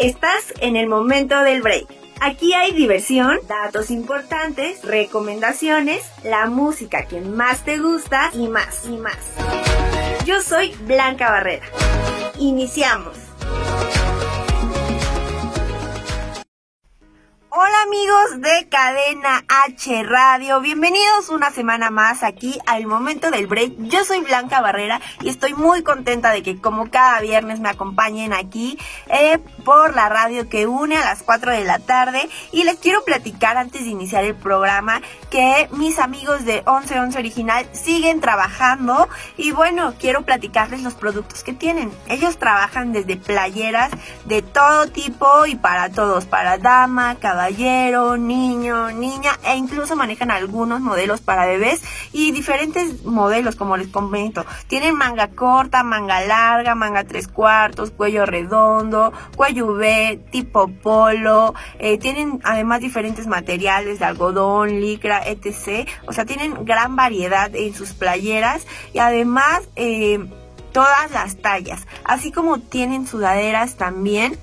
Estás en el momento del break. Aquí hay diversión, datos importantes, recomendaciones, la música que más te gusta y más y más. Yo soy Blanca Barrera. Iniciamos. Hola amigos de Cadena H Radio, bienvenidos una semana más aquí al momento del break. Yo soy Blanca Barrera y estoy muy contenta de que como cada viernes me acompañen aquí eh, por la radio que une a las 4 de la tarde y les quiero platicar antes de iniciar el programa que mis amigos de 1111 Original siguen trabajando y bueno, quiero platicarles los productos que tienen. Ellos trabajan desde playeras de todo tipo y para todos, para dama, caballero caballero, niño, niña e incluso manejan algunos modelos para bebés y diferentes modelos como les comento. Tienen manga corta, manga larga, manga tres cuartos, cuello redondo, cuello V, tipo polo. Eh, tienen además diferentes materiales de algodón, licra, etc. O sea, tienen gran variedad en sus playeras y además eh, todas las tallas. Así como tienen sudaderas también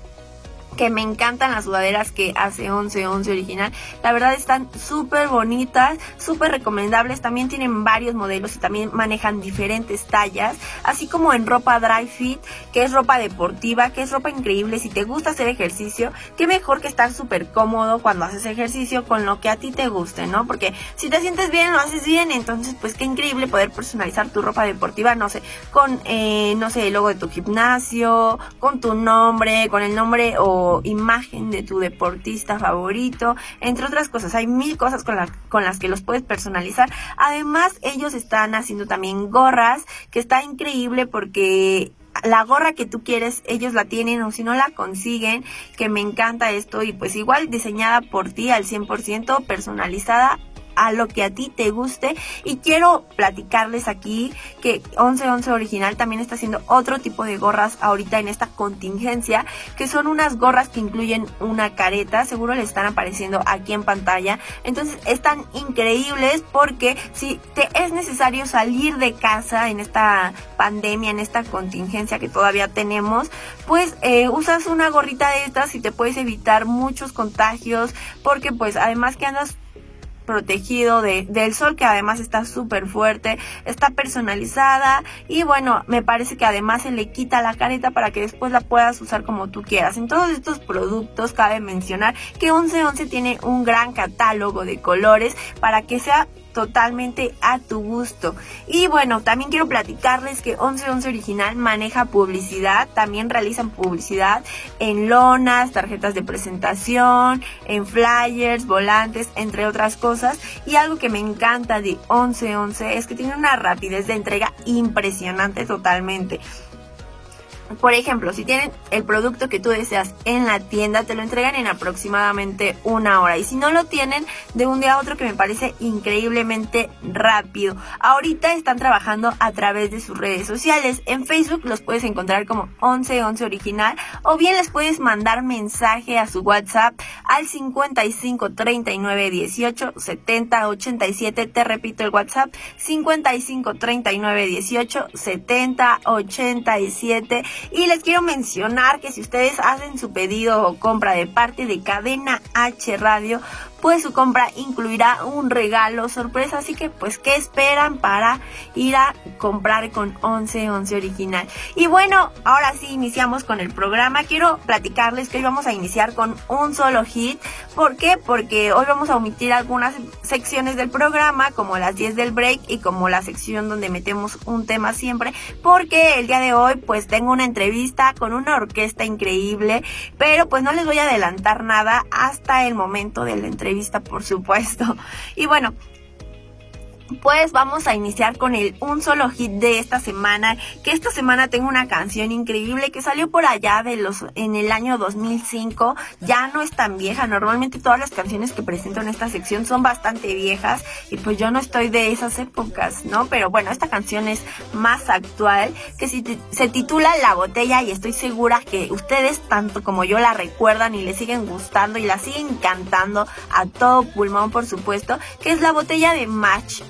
que me encantan las sudaderas que hace 11 11 original. La verdad están súper bonitas, súper recomendables. También tienen varios modelos y también manejan diferentes tallas. Así como en ropa dry fit, que es ropa deportiva, que es ropa increíble. Si te gusta hacer ejercicio, qué mejor que estar súper cómodo cuando haces ejercicio con lo que a ti te guste, ¿no? Porque si te sientes bien, lo haces bien. Entonces, pues qué increíble poder personalizar tu ropa deportiva, no sé, con, eh, no sé, el logo de tu gimnasio, con tu nombre, con el nombre o imagen de tu deportista favorito, entre otras cosas. Hay mil cosas con, con las que los puedes personalizar. Además, ellos están haciendo también gorras, que está increíble porque la gorra que tú quieres, ellos la tienen o si no la consiguen, que me encanta esto y pues igual diseñada por ti al 100%, personalizada a lo que a ti te guste. Y quiero platicarles aquí que 1111 Original también está haciendo otro tipo de gorras ahorita en esta contingencia, que son unas gorras que incluyen una careta, seguro le están apareciendo aquí en pantalla. Entonces están increíbles porque si te es necesario salir de casa en esta pandemia, en esta contingencia que todavía tenemos, pues eh, usas una gorrita de estas y te puedes evitar muchos contagios porque pues además que andas protegido de, del sol que además está súper fuerte, está personalizada y bueno, me parece que además se le quita la careta para que después la puedas usar como tú quieras. En todos estos productos cabe mencionar que 1111 tiene un gran catálogo de colores para que sea totalmente a tu gusto. Y bueno, también quiero platicarles que 1111 Original maneja publicidad, también realizan publicidad en lonas, tarjetas de presentación, en flyers, volantes, entre otras cosas. Y algo que me encanta de 1111 es que tiene una rapidez de entrega impresionante totalmente. Por ejemplo, si tienen el producto que tú deseas en la tienda, te lo entregan en aproximadamente una hora. Y si no lo tienen, de un día a otro que me parece increíblemente rápido. Ahorita están trabajando a través de sus redes sociales. En Facebook los puedes encontrar como 1111 original o bien les puedes mandar mensaje a su WhatsApp al 55 39 18 70 87. Te repito el WhatsApp 55 39 18 70 87 y les quiero mencionar que si ustedes hacen su pedido o compra de parte de Cadena H Radio, pues su compra incluirá un regalo sorpresa. Así que, pues, ¿qué esperan para ir a comprar con 1111 original? Y bueno, ahora sí iniciamos con el programa. Quiero platicarles que hoy vamos a iniciar con un solo hit. ¿Por qué? Porque hoy vamos a omitir algunas secciones del programa, como las 10 del break y como la sección donde metemos un tema siempre. Porque el día de hoy, pues, tengo una entrevista con una orquesta increíble. Pero, pues, no les voy a adelantar nada hasta el momento de la entrevista por supuesto. Y bueno, pues vamos a iniciar con el un solo hit de esta semana, que esta semana tengo una canción increíble que salió por allá de los en el año 2005, ya no es tan vieja, normalmente todas las canciones que presento en esta sección son bastante viejas y pues yo no estoy de esas épocas, ¿no? Pero bueno, esta canción es más actual, que se titula La botella y estoy segura que ustedes tanto como yo la recuerdan y le siguen gustando y la siguen cantando a todo pulmón, por supuesto, que es La botella de Match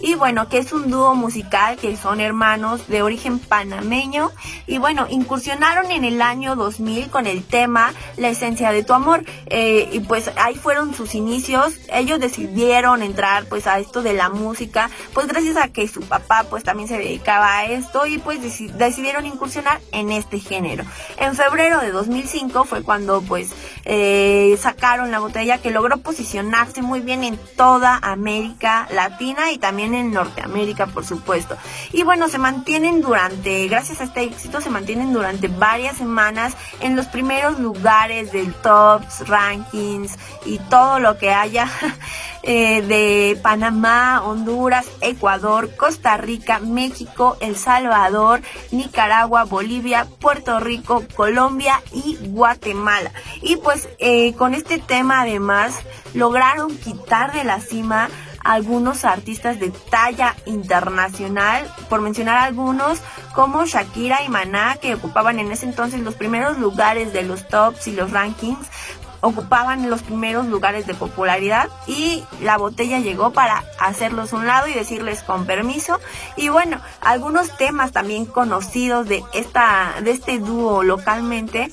Y bueno, que es un dúo musical que son hermanos de origen panameño. Y bueno, incursionaron en el año 2000 con el tema La esencia de tu amor. Eh, y pues ahí fueron sus inicios, ellos decidieron entrar pues a esto de la música, pues gracias a que su papá pues también se dedicaba a esto y pues decidieron incursionar en este género. En febrero de 2005 fue cuando pues eh, sacaron la botella que logró posicionarse muy bien en toda América Latina y también en Norteamérica, por supuesto. Y bueno, se mantienen durante, gracias a este éxito, se mantienen durante varias semanas en los primeros lugares del tops, rankings y todo lo que haya eh, de Panamá, Honduras, Ecuador, Costa Rica, México, El Salvador, Nicaragua, Bolivia, Puerto Rico, Colombia y Guatemala. Y pues eh, con este tema además lograron quitar de la cima algunos artistas de talla internacional, por mencionar algunos como Shakira y Maná, que ocupaban en ese entonces los primeros lugares de los tops y los rankings, ocupaban los primeros lugares de popularidad y la botella llegó para hacerlos un lado y decirles con permiso. Y bueno algunos temas también conocidos de esta de este dúo localmente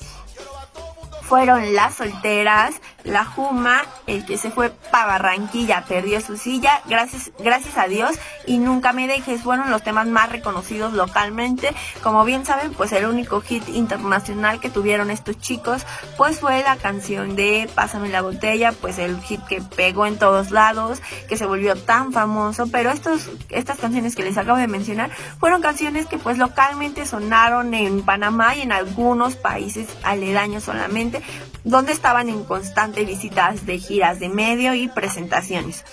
fueron las solteras la Juma, el que se fue para Barranquilla, perdió su silla, gracias, gracias a Dios, y Nunca me dejes fueron los temas más reconocidos localmente. Como bien saben, pues el único hit internacional que tuvieron estos chicos, pues fue la canción de Pásame la botella, pues el hit que pegó en todos lados, que se volvió tan famoso, pero estos, estas canciones que les acabo de mencionar fueron canciones que pues localmente sonaron en Panamá y en algunos países aledaños solamente, donde estaban en constante visitas de giras de medio y presentaciones.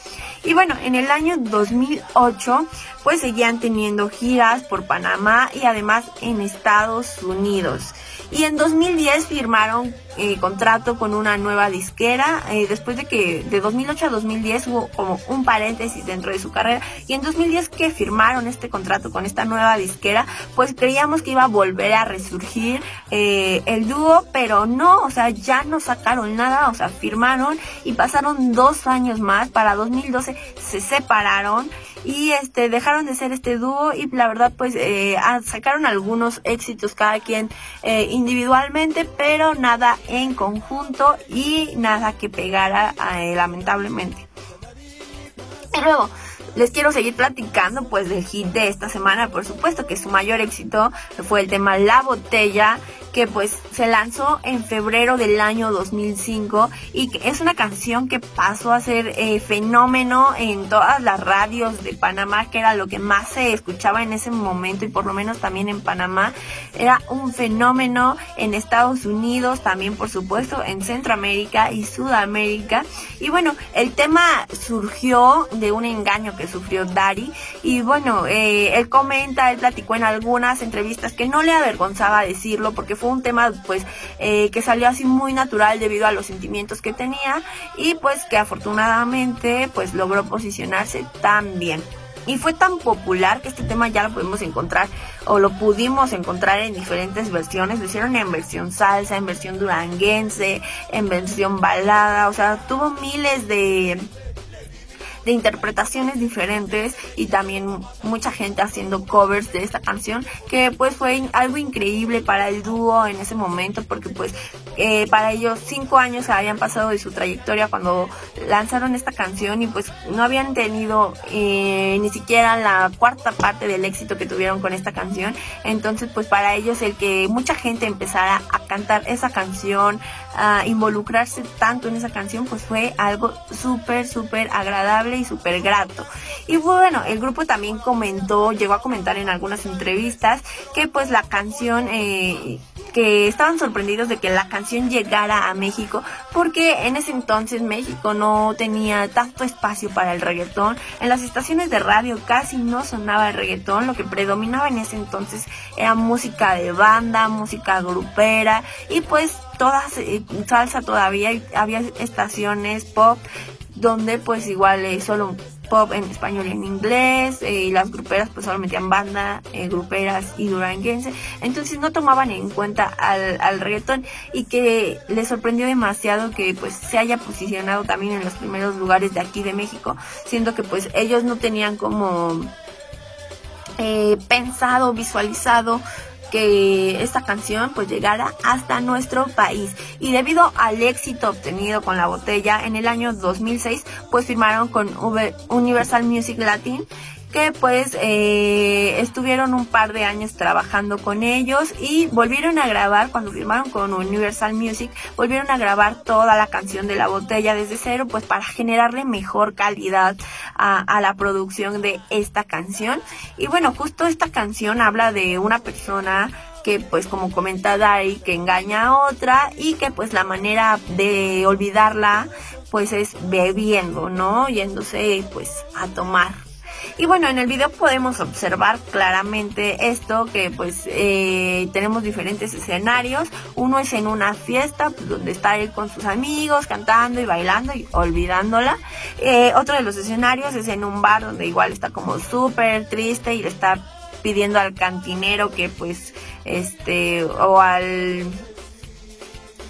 Y bueno, en el año 2008 pues seguían teniendo giras por Panamá y además en Estados Unidos. Y en 2010 firmaron eh, contrato con una nueva disquera, eh, después de que de 2008 a 2010 hubo como un paréntesis dentro de su carrera, y en 2010 que firmaron este contrato con esta nueva disquera, pues creíamos que iba a volver a resurgir eh, el dúo, pero no, o sea, ya no sacaron nada, o sea, firmaron y pasaron dos años más, para 2012 se separaron y este dejaron de ser este dúo y la verdad pues eh, sacaron algunos éxitos cada quien eh, individualmente pero nada en conjunto y nada que pegara eh, lamentablemente. Y luego les quiero seguir platicando pues del hit de esta semana por supuesto que su mayor éxito fue el tema La Botella que pues se lanzó en febrero del año 2005 y que es una canción que pasó a ser eh, fenómeno en todas las radios de Panamá, que era lo que más se escuchaba en ese momento y por lo menos también en Panamá. Era un fenómeno en Estados Unidos, también por supuesto en Centroamérica y Sudamérica. Y bueno, el tema surgió de un engaño sufrió Dari y bueno, eh, él comenta, él platicó en algunas entrevistas que no le avergonzaba decirlo porque fue un tema pues eh, que salió así muy natural debido a los sentimientos que tenía y pues que afortunadamente pues logró posicionarse tan bien. Y fue tan popular que este tema ya lo podemos encontrar o lo pudimos encontrar en diferentes versiones. Lo hicieron en versión salsa, en versión duranguense, en versión balada. O sea, tuvo miles de, de interpretaciones diferentes y también mucha gente haciendo covers de esta canción que pues fue algo increíble para el dúo en ese momento porque pues eh, para ellos cinco años habían pasado de su trayectoria cuando lanzaron esta canción y pues no habían tenido eh, ni siquiera la cuarta parte del éxito que tuvieron con esta canción. Entonces pues para ellos el que mucha gente empezara a cantar esa canción a involucrarse tanto en esa canción pues fue algo súper súper agradable y súper grato. Y bueno, el grupo también comentó, llegó a comentar en algunas entrevistas que pues la canción eh, que estaban sorprendidos de que la canción llegara a México porque en ese entonces México no tenía tanto espacio para el reggaetón. En las estaciones de radio casi no sonaba el reggaetón, lo que predominaba en ese entonces era música de banda, música grupera y pues todas eh, salsa todavía había estaciones pop donde pues igual eh, solo pop en español y en inglés, eh, y las gruperas pues solo metían banda, eh, gruperas y duranguense, entonces no tomaban en cuenta al, al reggaetón y que les sorprendió demasiado que pues se haya posicionado también en los primeros lugares de aquí de México, siendo que pues ellos no tenían como eh, pensado, visualizado que esta canción pues llegara hasta nuestro país. Y debido al éxito obtenido con la botella en el año 2006 pues firmaron con Universal Music Latin que pues eh, estuvieron un par de años trabajando con ellos y volvieron a grabar cuando firmaron con Universal Music volvieron a grabar toda la canción de la botella desde cero pues para generarle mejor calidad a, la producción de esta canción y bueno justo esta canción habla de una persona que pues como comenta Dari que engaña a otra y que pues la manera de olvidarla pues es bebiendo, ¿no? Yéndose pues a tomar y bueno, en el video podemos observar claramente esto, que pues eh, tenemos diferentes escenarios. Uno es en una fiesta, pues, donde está él con sus amigos, cantando y bailando y olvidándola. Eh, otro de los escenarios es en un bar donde igual está como súper triste y le está pidiendo al cantinero que pues este o al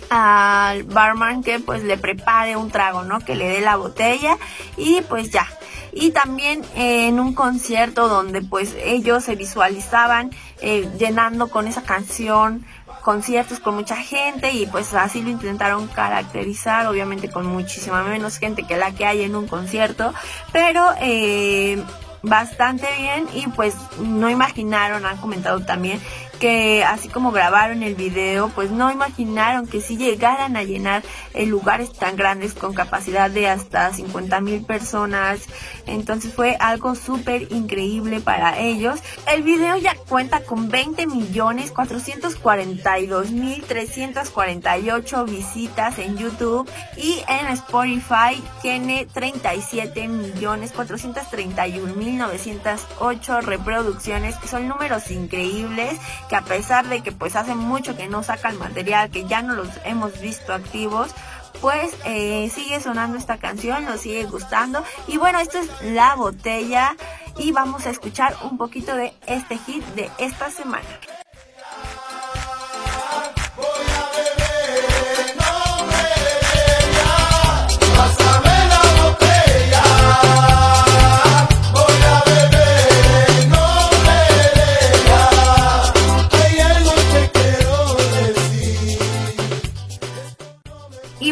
al barman que pues le prepare un trago, ¿no? Que le dé la botella y pues ya, y también en un concierto donde pues ellos se visualizaban eh, llenando con esa canción conciertos con mucha gente y pues así lo intentaron caracterizar, obviamente con muchísima menos gente que la que hay en un concierto, pero eh, bastante bien y pues no imaginaron, han comentado también que así como grabaron el video, pues no imaginaron que si llegaran a llenar lugares tan grandes con capacidad de hasta 50 mil personas. Entonces fue algo súper increíble para ellos. El video ya cuenta con 20 millones 442 mil 348 visitas en YouTube y en Spotify tiene 37 millones 431 mil 908 reproducciones, que son números increíbles que a pesar de que pues hace mucho que no sacan material, que ya no los hemos visto activos, pues eh, sigue sonando esta canción, nos sigue gustando. Y bueno, esto es La Botella y vamos a escuchar un poquito de este hit de esta semana.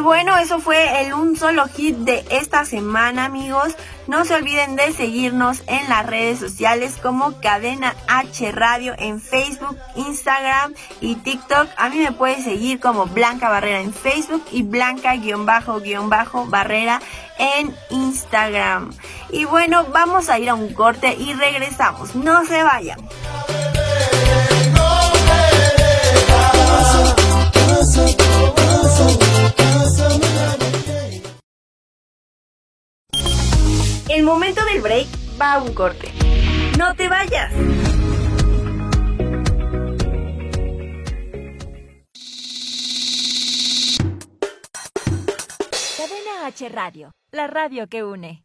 Bueno, eso fue el un solo hit de esta semana, amigos. No se olviden de seguirnos en las redes sociales como Cadena H Radio en Facebook, Instagram y TikTok. A mí me puedes seguir como Blanca Barrera en Facebook y Blanca-Barrera en Instagram. Y bueno, vamos a ir a un corte y regresamos. No se vayan. El momento del break va a un corte. ¡No te vayas! Cadena H Radio, la radio que une.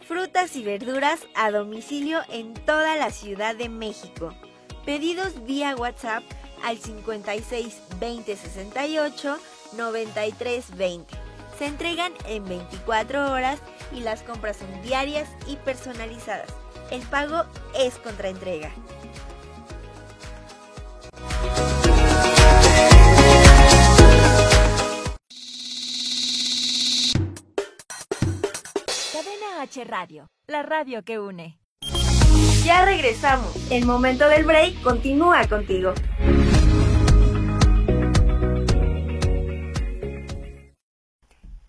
Frutas y verduras a domicilio en toda la Ciudad de México. Pedidos vía WhatsApp al 56 20 68 93 20. Se entregan en 24 horas y las compras son diarias y personalizadas. El pago es contra entrega. Cadena H Radio, la radio que une. Ya regresamos. El momento del break continúa contigo.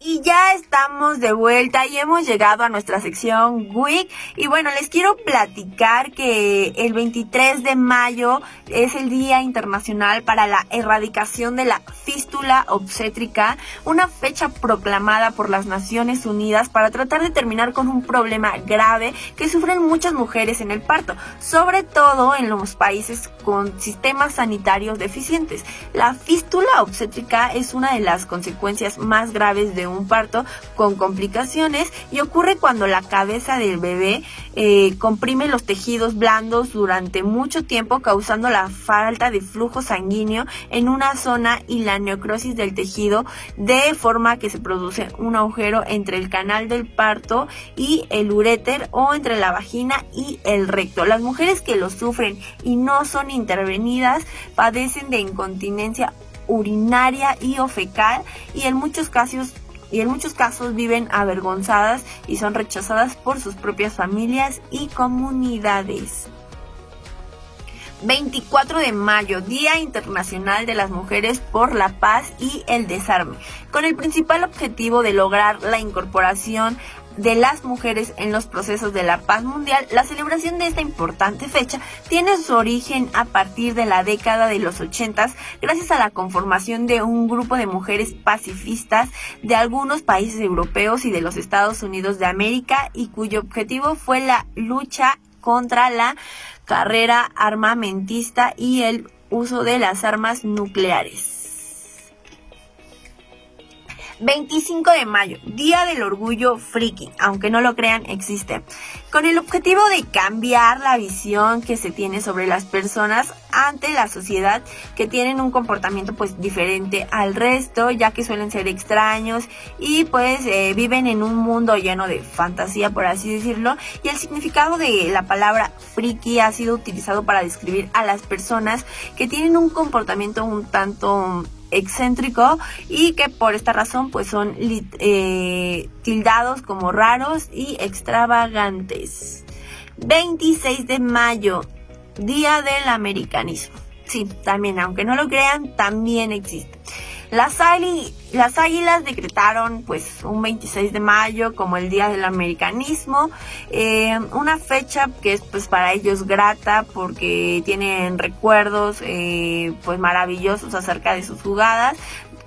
Y ya estamos de vuelta y hemos llegado a nuestra sección WIC. Y bueno, les quiero platicar que el 23 de mayo es el Día Internacional para la Erradicación de la Fístula Obstétrica, una fecha proclamada por las Naciones Unidas para tratar de terminar con un problema grave que sufren muchas mujeres en el parto, sobre todo en los países con sistemas sanitarios deficientes. La fístula obstétrica es una de las consecuencias más graves de un un parto con complicaciones y ocurre cuando la cabeza del bebé eh, comprime los tejidos blandos durante mucho tiempo causando la falta de flujo sanguíneo en una zona y la necrosis del tejido de forma que se produce un agujero entre el canal del parto y el uréter o entre la vagina y el recto. Las mujeres que lo sufren y no son intervenidas padecen de incontinencia urinaria y o fecal y en muchos casos y en muchos casos viven avergonzadas y son rechazadas por sus propias familias y comunidades. 24 de mayo, Día Internacional de las Mujeres por la Paz y el Desarme, con el principal objetivo de lograr la incorporación de las mujeres en los procesos de la paz mundial, la celebración de esta importante fecha tiene su origen a partir de la década de los 80 gracias a la conformación de un grupo de mujeres pacifistas de algunos países europeos y de los Estados Unidos de América y cuyo objetivo fue la lucha contra la carrera armamentista y el uso de las armas nucleares. 25 de mayo, Día del Orgullo Friki, aunque no lo crean, existe, con el objetivo de cambiar la visión que se tiene sobre las personas ante la sociedad que tienen un comportamiento pues diferente al resto, ya que suelen ser extraños y pues eh, viven en un mundo lleno de fantasía, por así decirlo, y el significado de la palabra friki ha sido utilizado para describir a las personas que tienen un comportamiento un tanto excéntrico y que por esta razón pues son eh, tildados como raros y extravagantes. 26 de mayo, Día del Americanismo. Sí, también, aunque no lo crean, también existe. Las, las águilas decretaron pues un 26 de mayo como el Día del Americanismo, eh, una fecha que es pues para ellos grata porque tienen recuerdos eh, pues maravillosos acerca de sus jugadas,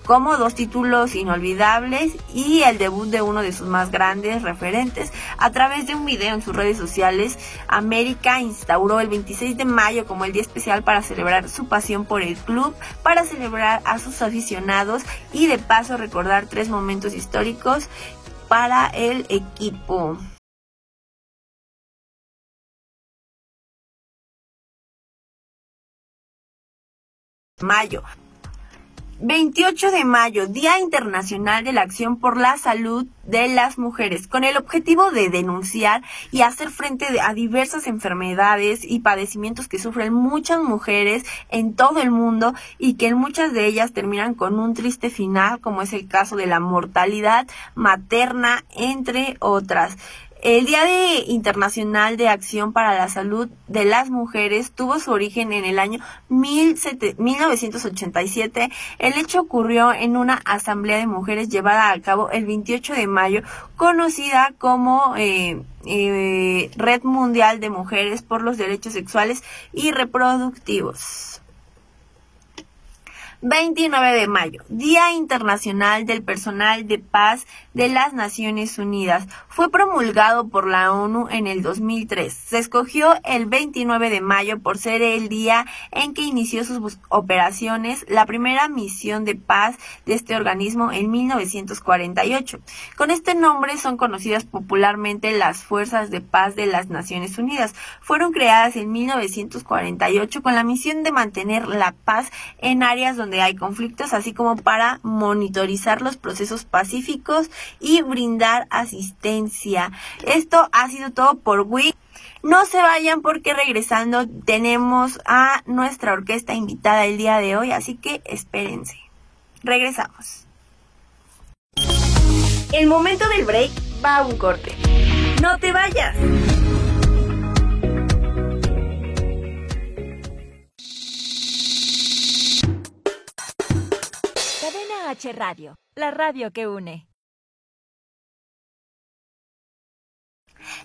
como dos títulos inolvidables y el debut de uno de sus más grandes referentes. A través de un video en sus redes sociales, América instauró el 26 de mayo como el día especial para celebrar su pasión por el club, para celebrar a sus aficionados y de paso recordar tres momentos históricos para el equipo. Mayo. 28 de mayo, Día Internacional de la Acción por la Salud de las Mujeres, con el objetivo de denunciar y hacer frente a diversas enfermedades y padecimientos que sufren muchas mujeres en todo el mundo y que muchas de ellas terminan con un triste final, como es el caso de la mortalidad materna, entre otras. El Día de Internacional de Acción para la Salud de las Mujeres tuvo su origen en el año 1987. El hecho ocurrió en una asamblea de mujeres llevada a cabo el 28 de mayo, conocida como eh, eh, Red Mundial de Mujeres por los Derechos Sexuales y Reproductivos. 29 de mayo, Día Internacional del Personal de Paz de las Naciones Unidas. Fue promulgado por la ONU en el 2003. Se escogió el 29 de mayo por ser el día en que inició sus operaciones la primera misión de paz de este organismo en 1948. Con este nombre son conocidas popularmente las Fuerzas de Paz de las Naciones Unidas. Fueron creadas en 1948 con la misión de mantener la paz en áreas donde hay conflictos, así como para monitorizar los procesos pacíficos y brindar asistencia. Esto ha sido todo por Wii. No se vayan porque regresando tenemos a nuestra orquesta invitada el día de hoy, así que espérense. Regresamos. El momento del break va a un corte. No te vayas. Cadena H Radio, la radio que une.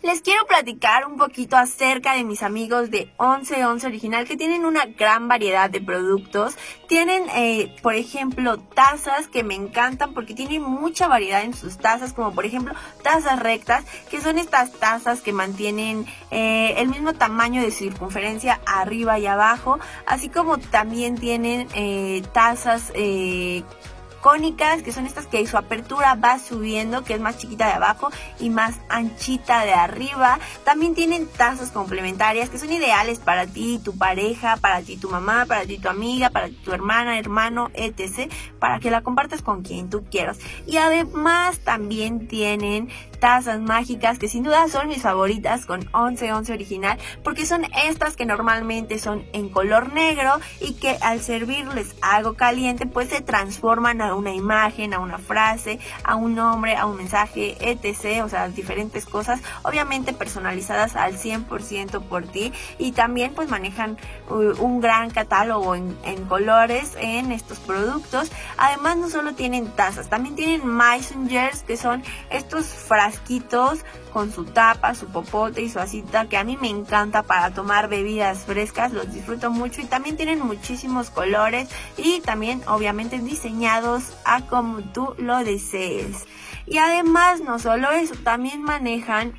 Les quiero platicar un poquito acerca de mis amigos de 1111 Original que tienen una gran variedad de productos. Tienen, eh, por ejemplo, tazas que me encantan porque tienen mucha variedad en sus tazas, como por ejemplo tazas rectas, que son estas tazas que mantienen eh, el mismo tamaño de circunferencia arriba y abajo, así como también tienen eh, tazas cónicas, que son estas que su apertura va subiendo, que es más chiquita de abajo y más anchita de arriba. También tienen tazas complementarias que son ideales para ti, tu pareja, para ti, tu mamá, para ti, tu amiga, para ti, tu hermana, hermano, etc. Para que la compartas con quien tú quieras. Y además también tienen tazas mágicas que sin duda son mis favoritas con 1111 original porque son estas que normalmente son en color negro y que al servirles algo caliente pues se transforman a una imagen, a una frase, a un nombre, a un mensaje, etc. O sea, diferentes cosas obviamente personalizadas al 100% por ti y también pues manejan uh, un gran catálogo en, colores en estos productos. Además no solo tienen tazas, también tienen messengers que son estos frases con su tapa, su popote y su asita que a mí me encanta para tomar bebidas frescas, los disfruto mucho y también tienen muchísimos colores y también obviamente diseñados a como tú lo desees. Y además no solo eso, también manejan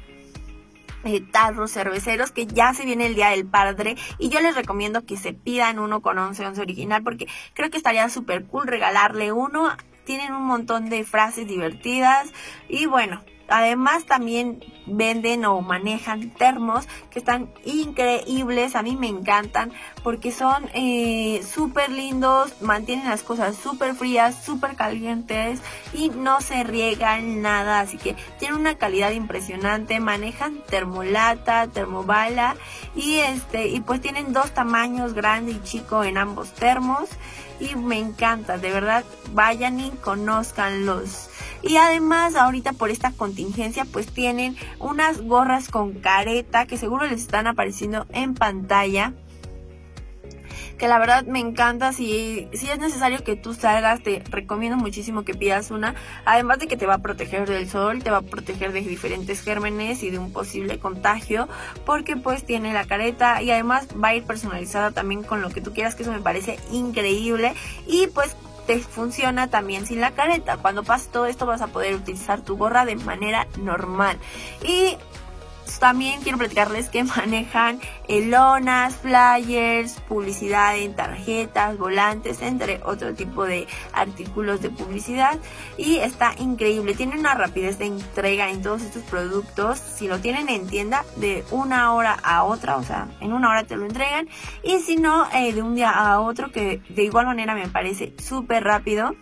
eh, tarros cerveceros que ya se viene el día del padre y yo les recomiendo que se pidan uno con 11 11 original porque creo que estaría súper cool regalarle uno tienen un montón de frases divertidas y bueno Además también venden o manejan termos que están increíbles, a mí me encantan porque son eh, súper lindos, mantienen las cosas súper frías, súper calientes y no se riegan nada, así que tienen una calidad impresionante, manejan termolata, termobala y este y pues tienen dos tamaños grande y chico en ambos termos y me encanta, de verdad vayan y conozcanlos. Y además ahorita por esta contingencia pues tienen unas gorras con careta que seguro les están apareciendo en pantalla que la verdad me encanta. Si, si es necesario que tú salgas, te recomiendo muchísimo que pidas una. Además de que te va a proteger del sol, te va a proteger de diferentes gérmenes y de un posible contagio, porque pues tiene la careta y además va a ir personalizada también con lo que tú quieras, que eso me parece increíble. Y pues te funciona también sin la careta. Cuando pase todo esto vas a poder utilizar tu gorra de manera normal. Y también quiero platicarles que manejan lonas, flyers, publicidad en tarjetas, volantes, entre otro tipo de artículos de publicidad. Y está increíble. Tiene una rapidez de entrega en todos estos productos. Si lo tienen en tienda, de una hora a otra, o sea, en una hora te lo entregan. Y si no, eh, de un día a otro, que de igual manera me parece súper rápido.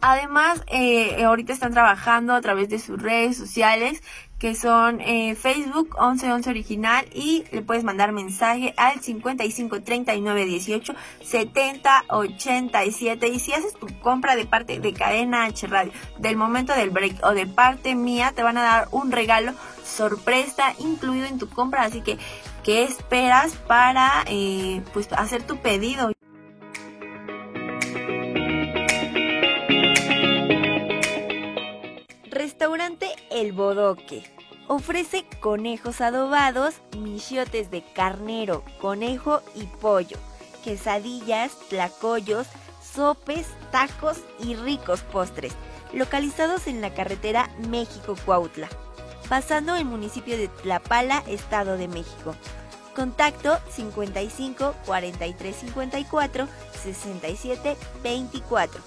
Además, eh, ahorita están trabajando a través de sus redes sociales que son eh, Facebook 1111 original y le puedes mandar mensaje al 55 39 18 70 87 y si haces tu compra de parte de Cadena H Radio del momento del break o de parte mía te van a dar un regalo sorpresa incluido en tu compra así que ¿qué esperas para eh, pues hacer tu pedido? Restaurante El Bodoque. Ofrece conejos adobados, michiotes de carnero, conejo y pollo, quesadillas, tlacoyos, sopes, tacos y ricos postres, localizados en la carretera México-Cuautla, pasando el municipio de Tlapala, Estado de México. Contacto 55 43 54 67 24.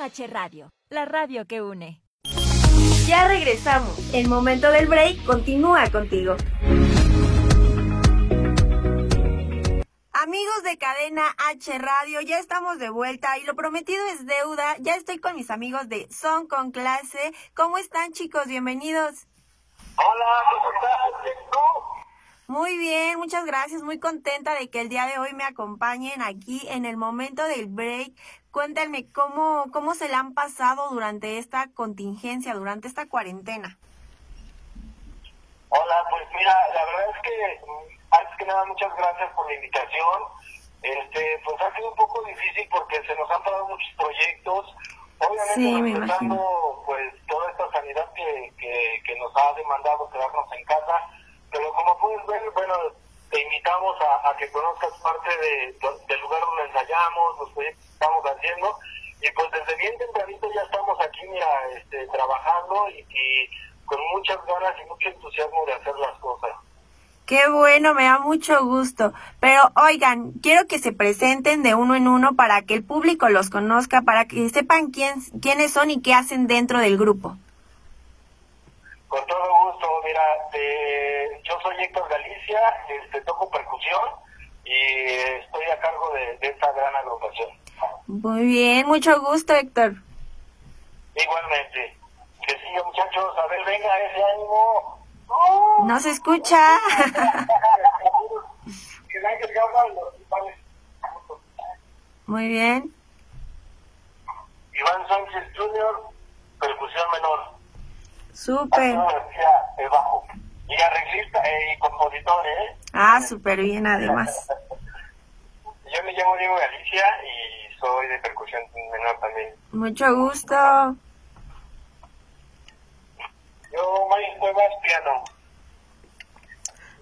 H Radio, la radio que une. Ya regresamos. El momento del break continúa contigo. Amigos de Cadena H Radio, ya estamos de vuelta y lo prometido es deuda. Ya estoy con mis amigos de Son con Clase. ¿Cómo están chicos? Bienvenidos. Hola, ¿cómo estás? Muy bien, muchas gracias. Muy contenta de que el día de hoy me acompañen aquí en el momento del break. Cuéntenme cómo, cómo se le han pasado durante esta contingencia, durante esta cuarentena. Hola, pues mira, la verdad es que antes que nada muchas gracias por la invitación. Este, pues ha sido un poco difícil porque se nos han parado muchos proyectos. Obviamente Sí, pues toda esta sanidad que, que, que nos ha demandado quedarnos en casa, pero como puedes ver, bueno, te invitamos a, que conozcas parte de, del lugar donde ensayamos, los proyectos que estamos haciendo, y pues desde bien tempranito ya estamos aquí, este, trabajando y, y con muchas ganas y mucho entusiasmo de hacer las cosas. Qué bueno, me da mucho gusto. Pero oigan, quiero que se presenten de uno en uno para que el público los conozca, para que sepan quién, quiénes son y qué hacen dentro del grupo. Con todo gusto, mira, eh, yo soy Héctor Galicia, este, toco percusión y estoy a cargo de, de esta gran agrupación. Muy bien, mucho gusto, Héctor. Igualmente, que siga muchachos, a ver, venga ese ánimo. No se escucha. Muy bien. Iván Sánchez Jr., percusión menor. Súper. El bajo. Y arreglista eh, y compositor, ¿eh? Ah, súper bien, además. Yo me llamo Diego Galicia y soy de percusión menor también. Mucho gusto. Yo, Mario Cuevas, piano.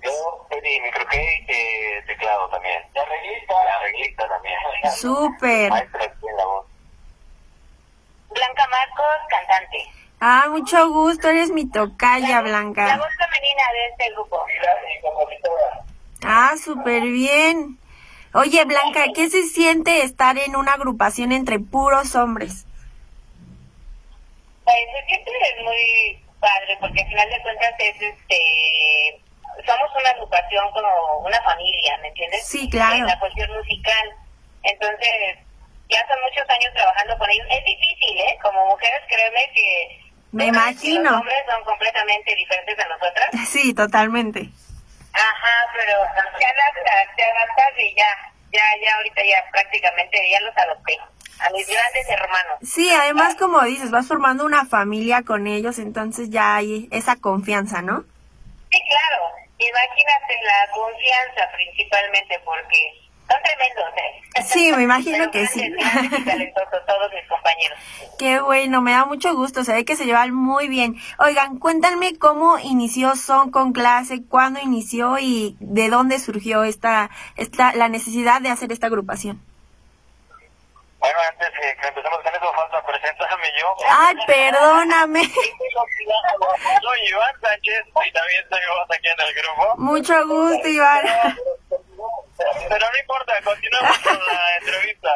Yo, Eddie, microque y eh, teclado también. Y arreglista. Y arreglista también. Súper. Maestra aquí en la voz. Blanca Marcos, cantante. Ah, mucho gusto, eres mi tocaya, La Blanca. voz femenina de este grupo. Ah, súper bien. Oye, Blanca, ¿qué se siente estar en una agrupación entre puros hombres? Pues se siente muy padre porque al final de cuentas es este somos una agrupación como una familia, ¿me entiendes? Sí, claro. En la cuestión musical. Entonces, ya son muchos años trabajando con ellos. Es difícil, ¿eh? Como mujeres, créeme que... Me imagino. Los hombres son completamente diferentes a nosotras. Sí, totalmente. Ajá, pero te adaptas, te adaptas y ya, ya, ya ahorita ya prácticamente ya los adopté. A mis grandes hermanos. Sí, además, como dices, vas formando una familia con ellos, entonces ya hay esa confianza, ¿no? Sí, claro. Imagínate la confianza principalmente porque son tremendos, ¿eh? Sí, me imagino que sí. todos mis compañeros. Qué bueno, me da mucho gusto, se ve que se llevan muy bien. Oigan, cuéntanme cómo inició Son con clase, cuándo inició y de dónde surgió esta, esta, la necesidad de hacer esta agrupación. Bueno, antes eh, que empecemos con eso, falta presentarme yo. Ay, perdóname. Soy Iván Sánchez y también soy voz aquí en el grupo. Mucho gusto, Iván. Pero no importa, continuamos con la entrevista.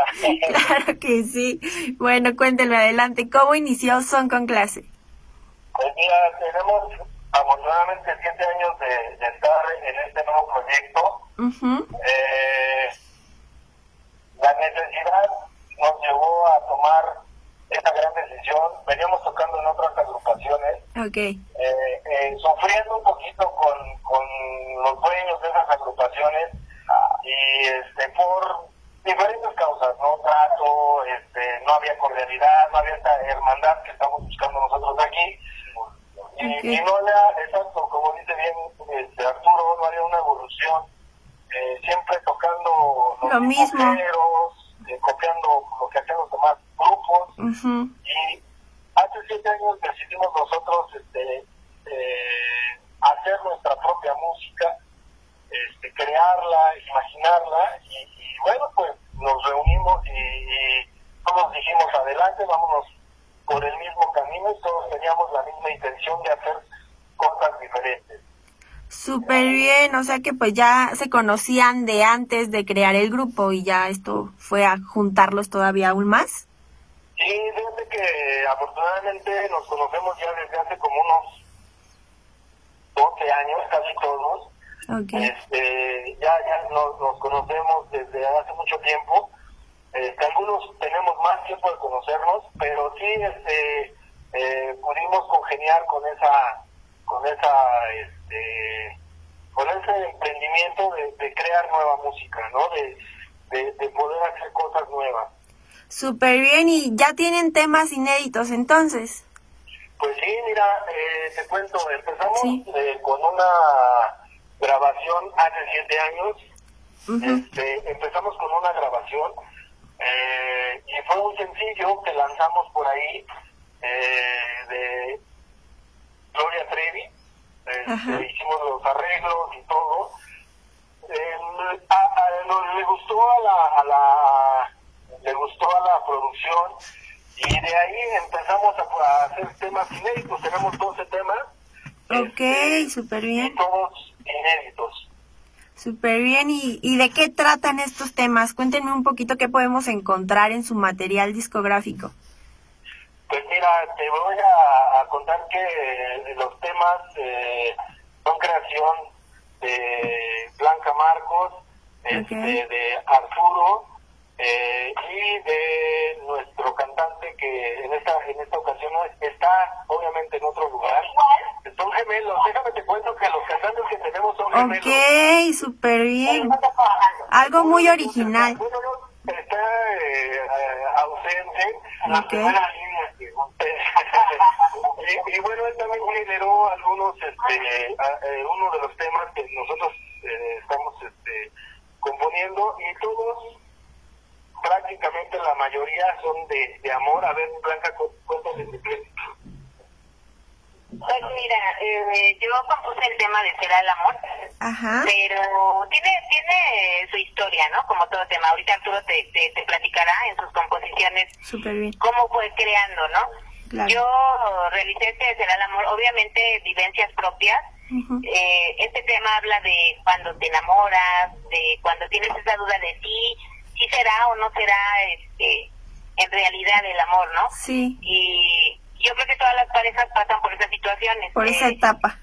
Claro que sí. Bueno, cuéntenme adelante, ¿cómo inició Son con clase? Pues mira, tenemos afortunadamente siete años de, de estar en este nuevo proyecto. Ujú, Eh, la necesidad nos llevó a tomar esta gran decisión. Veníamos tocando en otras agrupaciones, eh, eh, sufriendo un poquito con, con los dueños de esas agrupaciones y este por diferentes causas, no trato, este, no había cordialidad, no había esta hermandad que estamos buscando nosotros aquí. Y, no había, exacto, como dice bien este, Arturo, no había una evolución, eh, siempre tocando los Lo mismos mismo. géneros, eh, copiando lo que hacían los demás grupos. Y hace siete años decidimos nosotros este, eh, hacer nuestra propia música, este, crearla, imaginarla, y, y bueno, pues nos reunimos y, y todos dijimos adelante, vámonos por el mismo camino y todos teníamos la misma intención de hacer cosas diferentes. súper bien, o sea que pues ya se conocían de antes de crear el grupo y ya esto fue a juntarlos todavía aún más. Sí, fíjate que afortunadamente nos conocemos ya desde hace como unos 12 años, casi todos. Ok, Este, ya ya nos, nos conocemos desde hace mucho tiempo. Este, algunos tenemos más tiempo de conocernos, pero sí este, eh, pudimos congeniar con esa, con esa, este, con ese emprendimiento de, de crear nueva música, ¿no? De, de, de poder hacer cosas nuevas. Súper bien y ya tienen temas inéditos entonces. Pues sí, mira, eh, te cuento, empezamos Sí. eh, con una grabación hace siete años. Este, empezamos con una grabación eh, y fue un sencillo que lanzamos por ahí eh, de Gloria Trevi. Este, hicimos los arreglos y todo. Eh, a- a- no- le gustó a la, a la le gustó a la producción y de ahí empezamos a, hacer temas inéditos. Tenemos 12 temas. Ok, este, súper y bien. todos inéditos. Súper bien. ¿Y, ¿Y de qué tratan estos temas? Cuéntenme un poquito qué podemos encontrar en su material discográfico. Pues mira, te voy a, a contar que los temas eh, son creación de Blanca Marcos, este, de Arturo eh, y de nuestro cantante que en esta en esta ocasión está obviamente en otro lugar. Son gemelos. Déjame te cuento que los cantantes que tenemos son gemelos. Ok, súper bien. Algo muy original. Bueno, no, está eh, ausente. Ok. primera línea, que- y, y bueno, él también generó algunos, este, a- eh, uno de los temas que nosotros eh, estamos este, componiendo y todos, prácticamente la mayoría son de, de amor. A ver, Blanca, cu- cuéntales de qué. Pues mira, eh, yo compuse el tema de Será el Amor, Ajá. pero tiene tiene su historia, ¿no? Como todo tema. Ahorita Arturo te, te, te platicará en sus composiciones Súper bien. cómo fue creando, ¿no? Claro. Yo realicé este de Será el Amor, obviamente vivencias propias. Eh, este tema habla de cuando te enamoras, de cuando tienes esa duda de ti, si será o no será este, en realidad el amor, ¿no? Sí, y yo creo que todas las parejas pasan por esas situaciones. por esa Eh, etapa.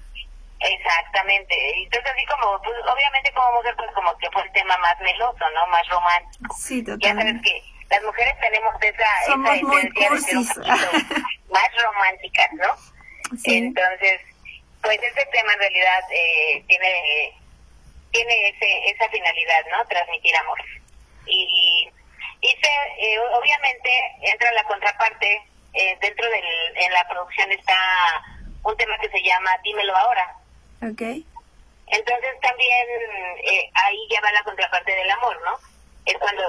Exactamente. Entonces así como, pues obviamente como mujer, pues como que fue el tema más meloso, ¿no? Más romántico. Sí, Ya sabes totalmente. que las mujeres tenemos esa, Somos esa muy de ser un más románticas, ¿no? Sí. Entonces, pues ese tema en realidad eh, tiene tiene ese, esa finalidad, ¿no? Transmitir amor. Y, y se, eh, obviamente entra la contraparte, eh, dentro del, en la producción está un tema que se llama Dímelo ahora. Ok. Entonces también eh, ahí ya va la contraparte del amor, ¿no? Es cuando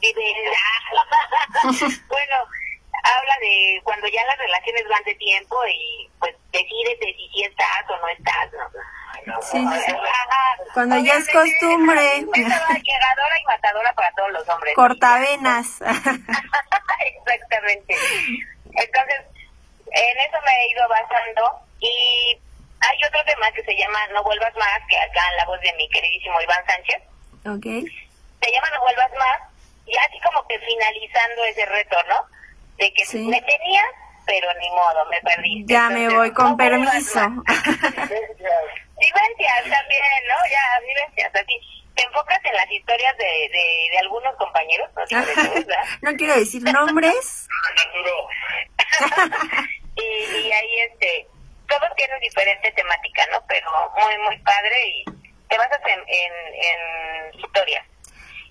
vive bueno, habla de cuando ya las relaciones van de tiempo y pues decides de si sí estás o no estás, ¿no? Sí, sí. Cuando ya es costumbre. llegadora y matadora para todos los hombres. Cortavenas. Exactamente. Entonces, en eso me he ido basando y hay otro tema que se llama No vuelvas más, que acá en la voz de mi queridísimo Iván Sánchez, ok. se llama No vuelvas más y así como que finalizando ese reto, ¿no? De que Sí. me tenías, pero ni modo, me perdí. Ya me voy con permiso. Vivencias también, ¿no? Ya, vivencias, así. Te enfocas en las historias de, de, de algunos compañeros, no no quiero decir nombres. y, y ahí este todos tienen diferente temática no pero muy muy padre y te basas en en, en historias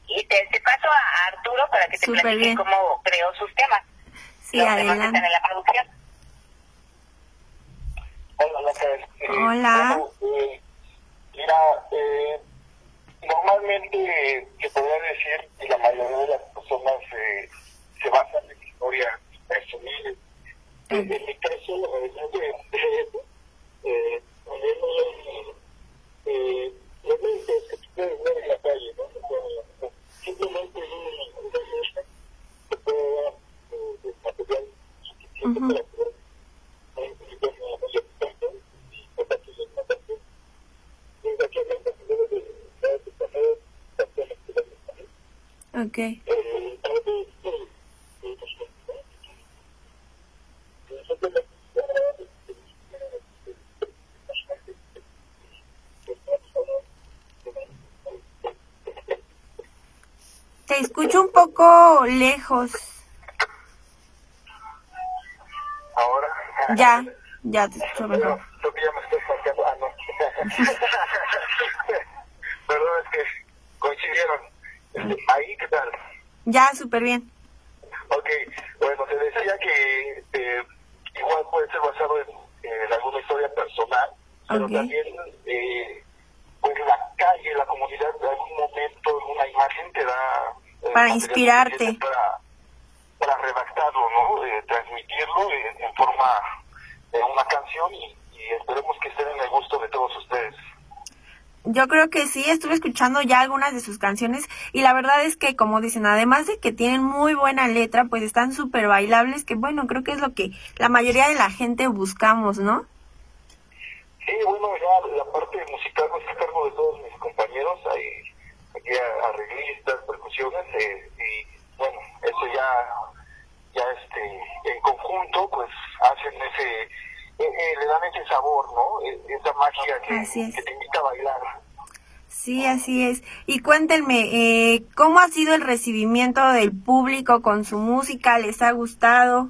y te, te paso a Arturo para que te Súper platique bien. cómo creó sus temas Sí, los temas que están adelante. en la producción Hola, Blanca. Eh, Hola. bueno, eh, mira, eh, normalmente se podría decir que la mayoría de las personas eh, se basan en historias personales. En mi caso, eh, yo de- de- eh, ponemos, eh, momentos que tú puedes ver en la calle, ¿no? O sea, Simplemente un- una fiesta que puede dar eh, de material suficiente Ujú. para poder Ok. Te escucho un poco lejos. Ahora. Ya, ya te escucho mejor. Creo que ya me estoy marcando. Ah, no. Perdón, es que coincidieron. Este, Ahí, ¿qué tal? Ya, súper bien. Ok, bueno, te decía que eh, igual puede ser basado en, alguna historia personal, pero también eh, pues la calle, la comunidad, de algún momento, una imagen te da... Eh, para inspirarte. Para, para redactarlo, ¿no? transmitirlo en, forma de una canción y, y esperemos que esté en el gusto de todos ustedes. Yo creo que sí, estuve escuchando ya algunas de sus canciones y la verdad es que, como dicen, además de que tienen muy buena letra, pues están súper bailables, que bueno, creo que es lo que la mayoría de la gente buscamos, ¿no? Sí, bueno, ya la parte musical pues a cargo de todos mis compañeros, hay aquí arreglistas, percusiones, eh, y bueno, eso ya, ya este, en conjunto pues hacen ese eh, eh, le dan ese sabor, ¿no? E, esa magia que, a bailar. Sí, así es. Y cuéntenme, eh, ¿cómo ha sido el recibimiento del público con su música? ¿Les ha gustado?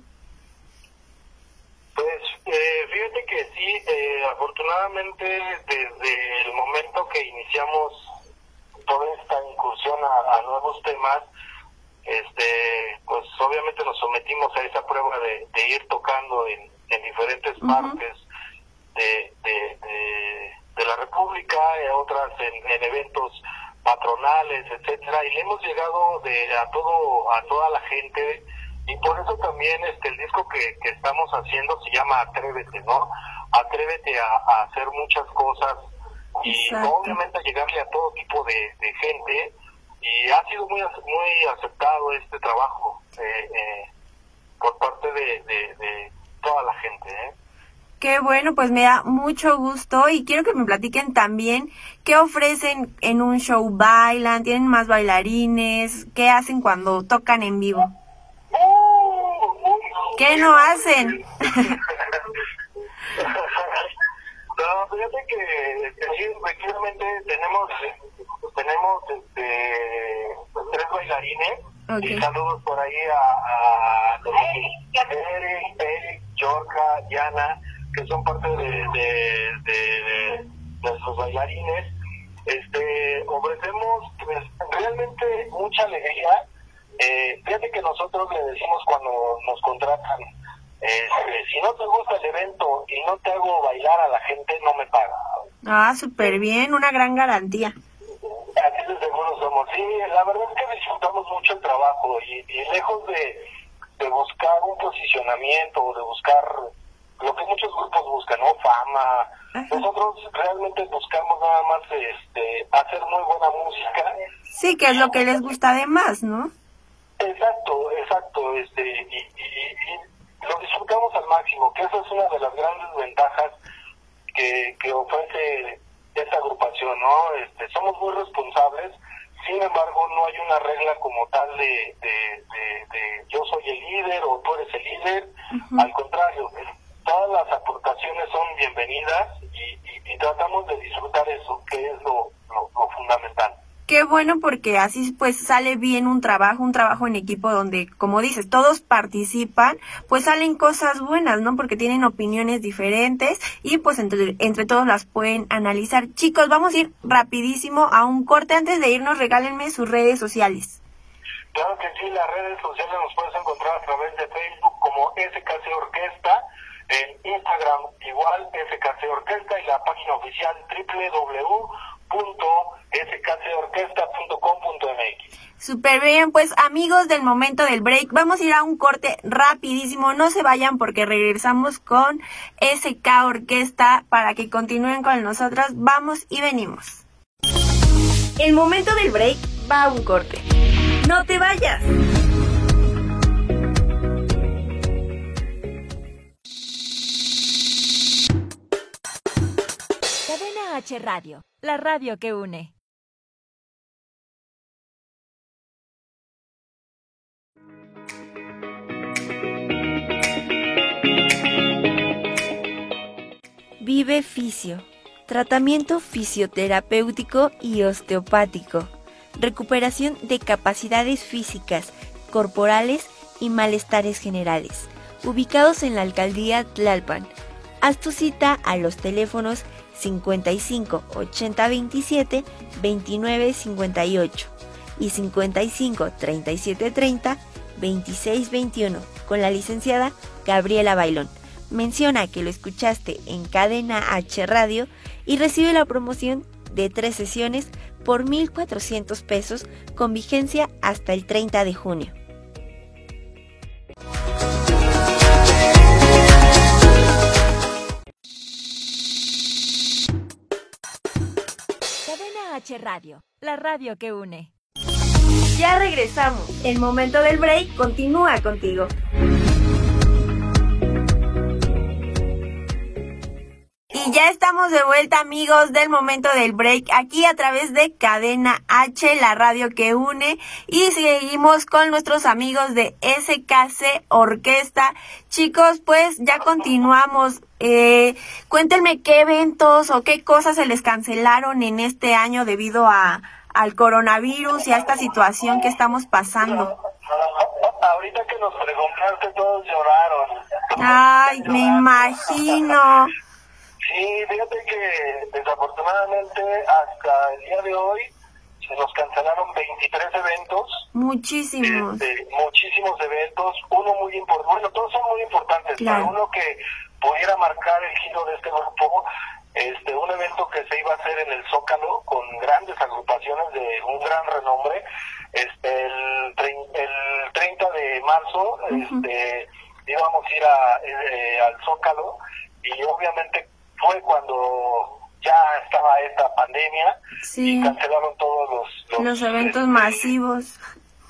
Pues fíjate que sí, afortunadamente desde el momento que iniciamos toda esta incursión a, nuevos temas, este, pues obviamente nos sometimos a esa prueba de ir tocando en, en diferentes partes de, de, la República, y otras en, eventos patronales, etcétera, y le hemos llegado de a todo a toda la gente y por eso también este el disco que, que estamos haciendo se llama Atrévete, ¿no? Atrévete a, hacer muchas cosas y obviamente llegarle a todo tipo de, gente y ha sido muy muy aceptado este trabajo eh, eh, por parte de, de toda la gente. ¿eh? Qué bueno, pues me da mucho gusto y quiero que me platiquen también qué ofrecen en un show, bailan, tienen más bailarines, qué hacen cuando tocan en vivo. ¿Qué no hacen? no, fíjate que, sí, efectivamente tenemos tenemos este, tres bailarines. Y saludos por ahí a, a Eric, Eric, Yorka, Diana, que son parte de, de, de, nuestros bailarines. Este, ofrecemos pues, realmente mucha alegría. Eh, fíjate que nosotros le decimos cuando nos contratan, este, si no te gusta el evento y no te hago bailar a la gente, no me paga. Ah, súper bien, una gran garantía. Así de seguro somos. Sí, la verdad es que disfrutamos mucho el trabajo y, y lejos de, de buscar un posicionamiento o de buscar lo que muchos grupos buscan, ¿no? Fama. Nosotros realmente buscamos nada más este, hacer muy buena música. Sí, que es lo que les gusta además, ¿no? Exacto, exacto. Este, y, y, lo disfrutamos al máximo, que esa es una de las grandes ventajas que, que ofrece esta agrupación, ¿no? Este, somos muy responsables sin embargo, no hay una regla como tal de, de, yo soy el líder o tú eres el líder. Al contrario, todas las aportaciones son bienvenidas y, tratamos de disfrutar eso, que es lo fundamental. Qué bueno porque así pues sale bien un trabajo, un trabajo en equipo donde, como dices, todos participan, pues salen cosas buenas, ¿no? Porque tienen opiniones diferentes y pues entre, entre todos las pueden analizar. Chicos, vamos a ir rapidísimo a un corte. Antes de irnos, regálenme sus redes sociales. Claro que sí, las redes sociales nos puedes encontrar a través de Facebook como SKC Orquesta, en Instagram igual SKC Orquesta y la página oficial www skcorquesta.com.mx. Super bien, pues amigos del momento del break, vamos a ir a un corte rapidísimo, no se vayan porque regresamos con SK Orquesta para que continúen con nosotros, vamos y venimos. El momento del break va a un corte. No te vayas. Cadena H Radio la radio que une. Vive Fisio. Tratamiento fisioterapéutico y osteopático. Recuperación de capacidades físicas, corporales y malestares generales. Ubicados en la alcaldía Tlalpan. Haz tu cita a los teléfonos 55 80 27 29 58 y 55 37 30 26 21 con la licenciada Gabriela Bailón. menciona que lo escuchaste en Cadena H Radio y recibe la promoción de tres sesiones por 1.400 pesos con vigencia hasta el 30 de junio. Radio, la radio que une. Ya regresamos. El momento del break continúa contigo. Y ya estamos de vuelta amigos del momento del break aquí a través de Cadena H, la radio que une y seguimos con nuestros amigos de SKC Orquesta. Chicos, pues ya continuamos. Eh, cuéntenme qué eventos o qué cosas se les cancelaron en este año debido a, al coronavirus y a esta situación que estamos pasando. Ahorita que nos preguntaste todos lloraron. Ay, me imagino. Sí, fíjate que desafortunadamente hasta el día de hoy se nos cancelaron 23 eventos. Muchísimos. Este, muchísimos eventos, uno muy importante, bueno, todos son muy importantes, Claro. pero uno que pudiera marcar el giro de este grupo, este, un evento que se iba a hacer en el Zócalo con grandes agrupaciones de un gran renombre, este, el, el 30 de marzo, este, íbamos a ir a, eh, al Zócalo y obviamente fue cuando ya estaba esta pandemia Sí. y cancelaron todos los, Los eventos este, masivos.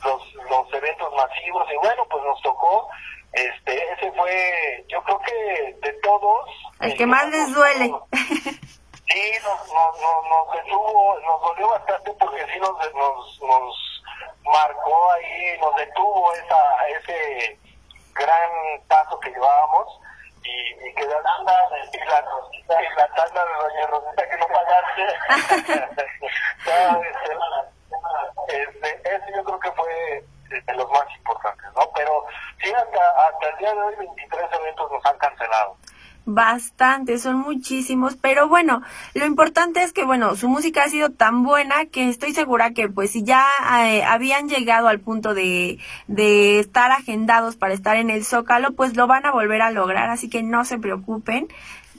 los, los eventos masivos y bueno pues nos tocó este ese fue yo creo que de todos El que más les duele. sí nos, nos, nos, nos detuvo nos dolió bastante porque sí nos nos, nos marcó ahí nos detuvo esa ese gran paso que llevábamos y, y que la tanda y la, y la tanda de doña Rosita que no pagaste No, este, este, ese yo creo que fue de los más importantes, ¿no? Pero sí, hasta, hasta el día de hoy 23 eventos nos han cancelado. Bastante, son muchísimos, pero bueno, lo importante es que bueno, su música ha sido tan buena que estoy segura que pues si ya eh, habían llegado al punto de, de estar agendados para estar en el Zócalo, pues lo van a volver a lograr, así que no se preocupen,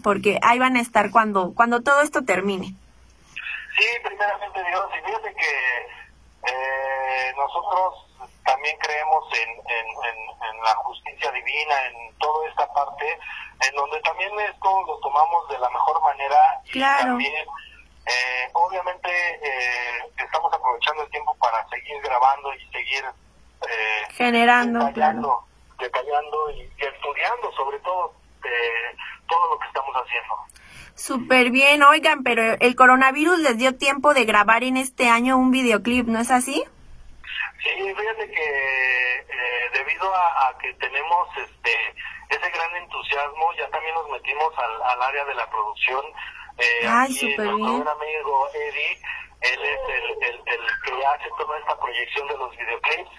porque ahí van a estar cuando, cuando todo esto termine. Sí, primeramente Dios, y fíjate que eh, nosotros también creemos en, en, en, en la justicia divina, en toda esta parte, en donde también esto lo tomamos de la mejor manera y Claro. también eh, obviamente eh, estamos aprovechando el tiempo para seguir grabando y seguir eh, Generando, detallando, detallando y, y estudiando sobre todo eh, todo lo que estamos haciendo. Súper bien, oigan, pero el coronavirus les dio tiempo de grabar en este año un videoclip, ¿no es así? Sí, fíjate que eh, debido a, a que tenemos este ese gran entusiasmo, ya también nos metimos al, al área de la producción. Eh, Ay, aquí súper nuestro bien. amigo Eddie, él es el, el, el que hace toda esta proyección de los videoclips.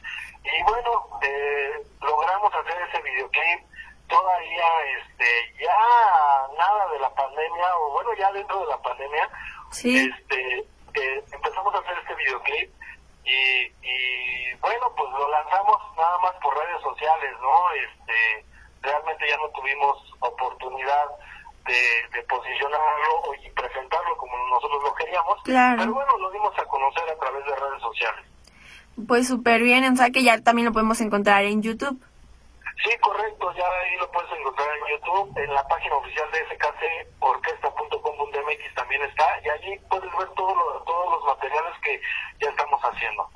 Y bueno, eh, logramos hacer ese videoclip todavía este ya nada de la pandemia o bueno ya dentro de la pandemia Sí. este eh, empezamos a hacer este videoclip y, y bueno pues lo lanzamos nada más por redes sociales no este realmente ya no tuvimos oportunidad de, de posicionarlo y presentarlo como nosotros lo queríamos Claro. pero bueno lo dimos a conocer a través de redes sociales Pues súper bien, o sea que ya también lo podemos encontrar en YouTube. Sí, correcto, ya ahí lo puedes encontrar en YouTube, en la página oficial de skcorquesta.com.mx también está, y allí puedes ver todo lo- todos los materiales que ya estamos haciendo.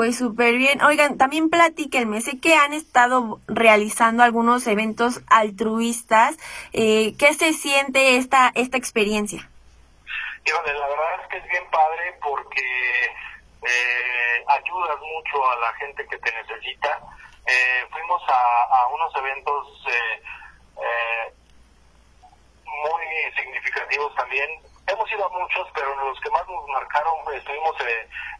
Pues súper bien. Oigan, también platíquenme, sé que han estado realizando algunos eventos altruistas. Eh, ¿Qué se siente esta, esta experiencia? Híjole, la verdad es que es bien padre porque eh, ayudas mucho a la gente que te necesita. Eh, fuimos a, a unos eventos eh, eh, muy significativos también. Hemos ido a muchos, pero los que más nos marcaron pues, estuvimos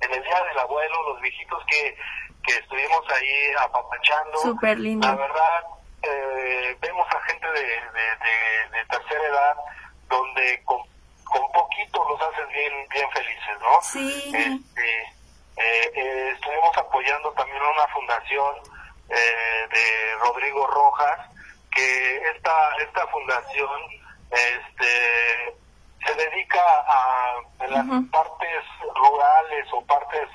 en el Día del Abuelo, los viejitos que, que estuvimos ahí apapachando. Súper lindo. La verdad, eh, vemos a gente de, de, de- de tercera edad donde con, con poquito los haces bien, bien felices, ¿no? Sí. Este, eh, eh, estuvimos apoyando también a una fundación eh, de Rodrigo Rojas, que esta, esta fundación este, se dedica a en las partes rurales o partes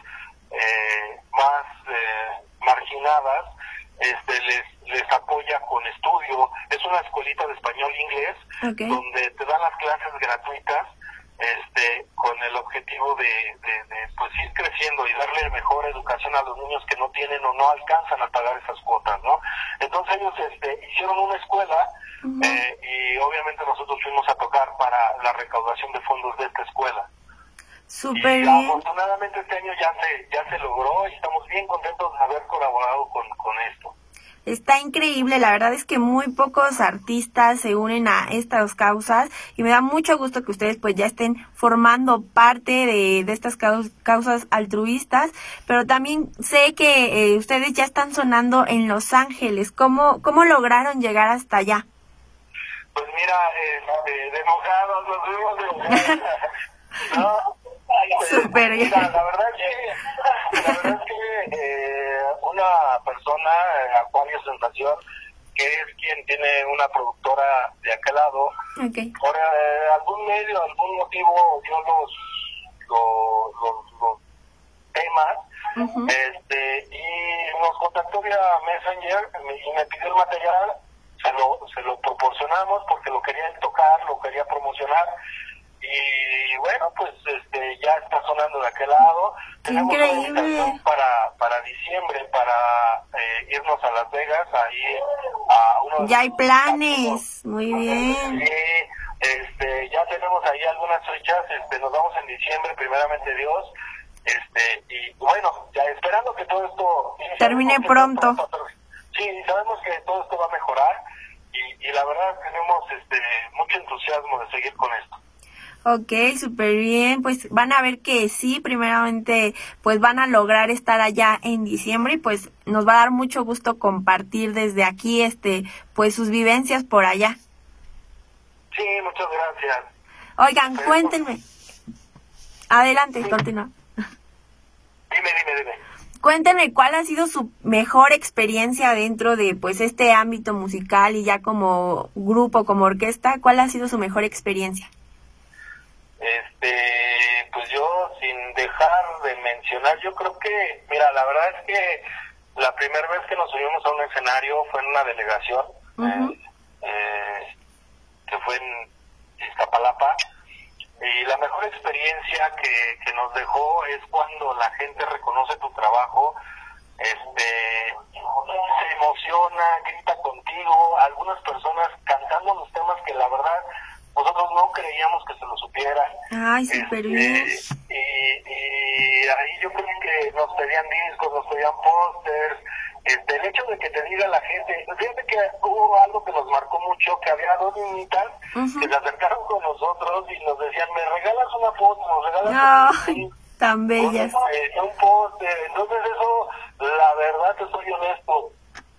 eh, más eh, marginadas, este, les, les apoya con estudio. Es una escuelita de español e inglés donde te dan las clases gratuitas este, con el objetivo de, de, pues ir creciendo y darle mejor educación a los niños que no tienen o no alcanzan a pagar esas cuotas, ¿no? Entonces ellos este, hicieron una escuela eh, y obviamente nosotros fuimos a tocar para la recaudación de fondos de esta escuela. Super y afortunadamente este año ya se, ya se logró y estamos bien contentos de haber colaborado con, con esto. Está increíble, la verdad es que muy pocos artistas se unen a estas causas y me da mucho gusto que ustedes pues ya estén formando parte de, de estas causas altruistas, pero también sé que eh, ustedes ya están sonando en Los Ángeles. ¿Cómo, cómo lograron llegar hasta allá? Pues mira, este, de mojados nos vimos de... ¿no? Super bien. la verdad es que, la verdad es que eh, una persona, que es quien tiene una productora de aquel lado, por eh, algún medio, algún motivo dio los, los, los, temas este, y nos contactó vía Messenger y me pidió el material, se lo, se lo proporcionamos porque lo quería tocar, lo quería promocionar y bueno, pues este ya está sonando de aquel lado. Tenemos Increíble. para, para diciembre, para eh, irnos a Las Vegas, ahí a unos... Ya hay planes, muy bien. Sí, este, ya tenemos ahí algunas fechas, este, nos vamos en diciembre, primeramente Dios, este, y bueno, ya esperando que todo esto... Termine pronto. sí, sabemos que todo esto va a mejorar y, y la verdad tenemos este mucho entusiasmo de seguir con esto. Ok, súper bien. Pues van a ver que sí, primeramente, pues van a lograr estar allá en diciembre y pues nos va a dar mucho gusto compartir desde aquí, este, pues sus vivencias por allá. Sí, muchas gracias. Oigan, cuéntenme. Adelante, continúa. Dime, dime, dime. Cuéntenme cuál ha sido su mejor experiencia dentro de pues este ámbito musical y ya como grupo, como orquesta, ¿cuál ha sido su mejor experiencia? Este, pues yo sin dejar de mencionar, yo creo que, mira, la verdad es que la primera vez que nos subimos a un escenario fue en una delegación, eh, eh, que fue en Iztapalapa, y la mejor experiencia que, que nos dejó es cuando la gente reconoce tu trabajo, este se emociona, grita contigo, algunas personas cantando los temas que la verdad nosotros no creíamos que se lo supieran. Ay, súper este, Y, ahí yo creo que nos pedían discos, nos pedían pósters. Este, el hecho de que te diga la gente, fíjate que hubo algo que nos marcó mucho, que había dos niñitas que se acercaron con nosotros y nos decían, me regalas una foto, nos regalas un tan bellas. Este, un póster. Entonces eso, la verdad, te soy honesto,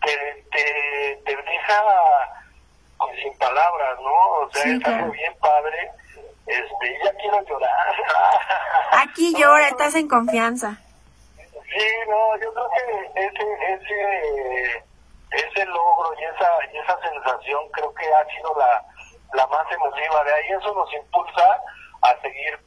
te, te, te deja palabras, ¿no? O sea, es algo bien padre. Este, ya quiero llorar. Aquí llora, estás en confianza. Sí, no, yo creo que ese, ese, ese logro y esa, y esa sensación creo que ha sido la, la más emotiva. De ahí eso nos impulsa a seguir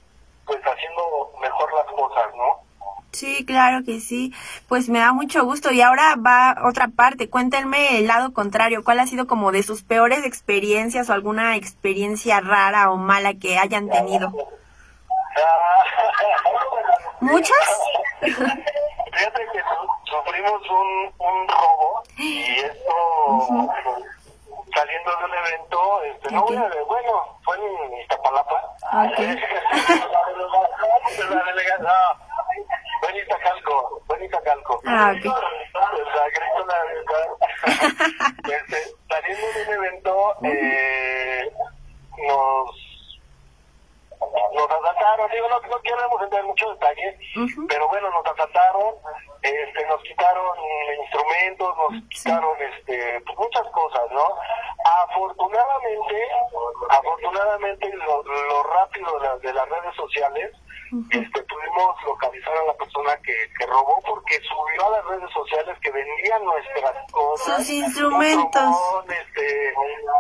pues haciendo mejor las cosas, ¿no? Sí, claro que sí. Pues me da mucho gusto. Y ahora va otra parte. Cuéntenme el lado contrario. ¿Cuál ha sido como de sus peores experiencias o alguna experiencia rara o mala que hayan tenido? ¿Muchas? Fíjate que sufrimos un, un robo y esto saliendo de un evento, este, no, bueno, fue en Iztapalapa. Okay. Benita Calco, Benita Calco. Ah, ok. este, saliendo de un evento, eh, nos, nos asaltaron, digo, no, no queremos entrar en muchos detalles, pero bueno, nos asaltaron, este, nos quitaron instrumentos, nos quitaron este, pues muchas cosas, ¿no? Afortunadamente, afortunadamente lo, lo rápido de, de las redes sociales, este, pudimos localizar a la persona que, que robó porque subió a las redes sociales que vendían nuestras cosas. Sus instrumentos. trombón, este,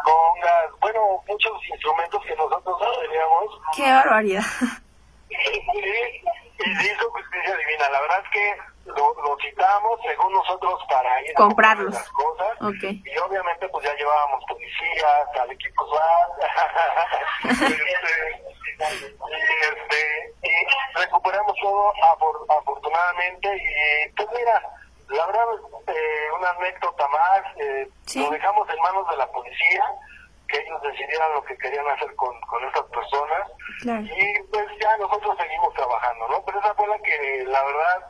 congas, bueno, muchos instrumentos que nosotros no teníamos. Qué barbaridad. Sí, y se hizo justicia divina. La verdad es que lo, lo citamos, según nosotros, para ir a Comprarlos. comprar las cosas. Ok. Y obviamente, pues ya llevábamos policías, al equipo SWAT. este, y, este, y recuperamos todo afor- afortunadamente. Y pues mira, la verdad, eh, una anécdota más. eh, Sí. Lo dejamos en manos de la policía, que ellos decidieran lo que querían hacer con, con estas personas. Claro. Y pues ya nosotros seguimos trabajando, ¿no? Pero esa fue la que, la verdad,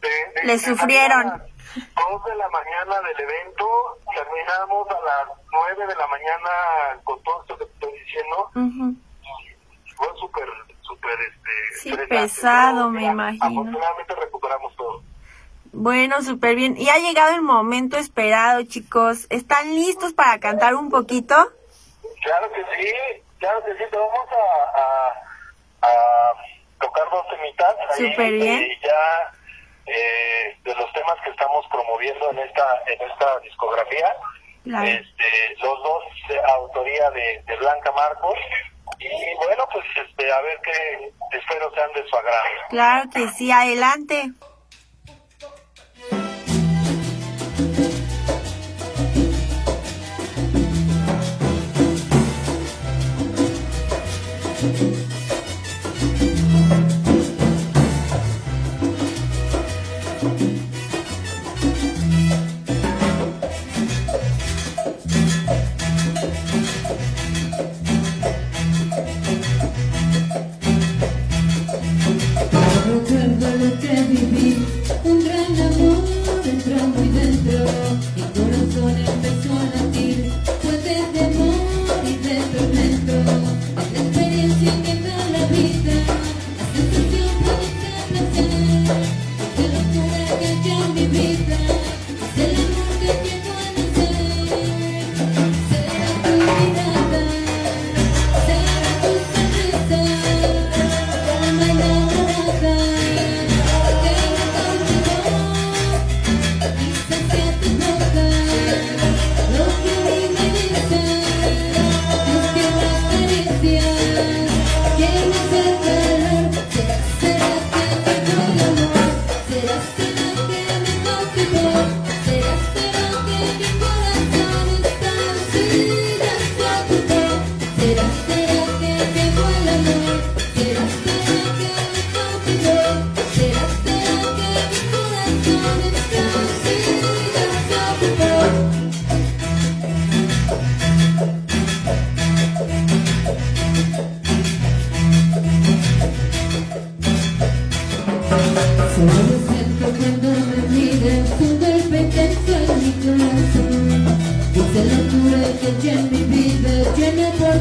de- de- Le sufrieron. a las Dos de la mañana del evento, terminamos a las nueve de la mañana con todo esto que te estoy diciendo. Ujú. Fue súper, súper, este... Sí, pesado, me imagino. Afortunadamente recuperamos todo. Bueno, súper bien. Y ha llegado el momento esperado, chicos. ¿Están listos para cantar un poquito? Claro que sí, claro que sí, te vamos a, a, a tocar dos temitas Súper bien. eh, ya eh, de los temas que estamos promoviendo en esta en esta discografía, Claro. este, los dos de autoría de, de Blanca Marcos y bueno pues este a ver qué espero sean de su agrado. Claro que sí, adelante. Que ya en mi vida llena por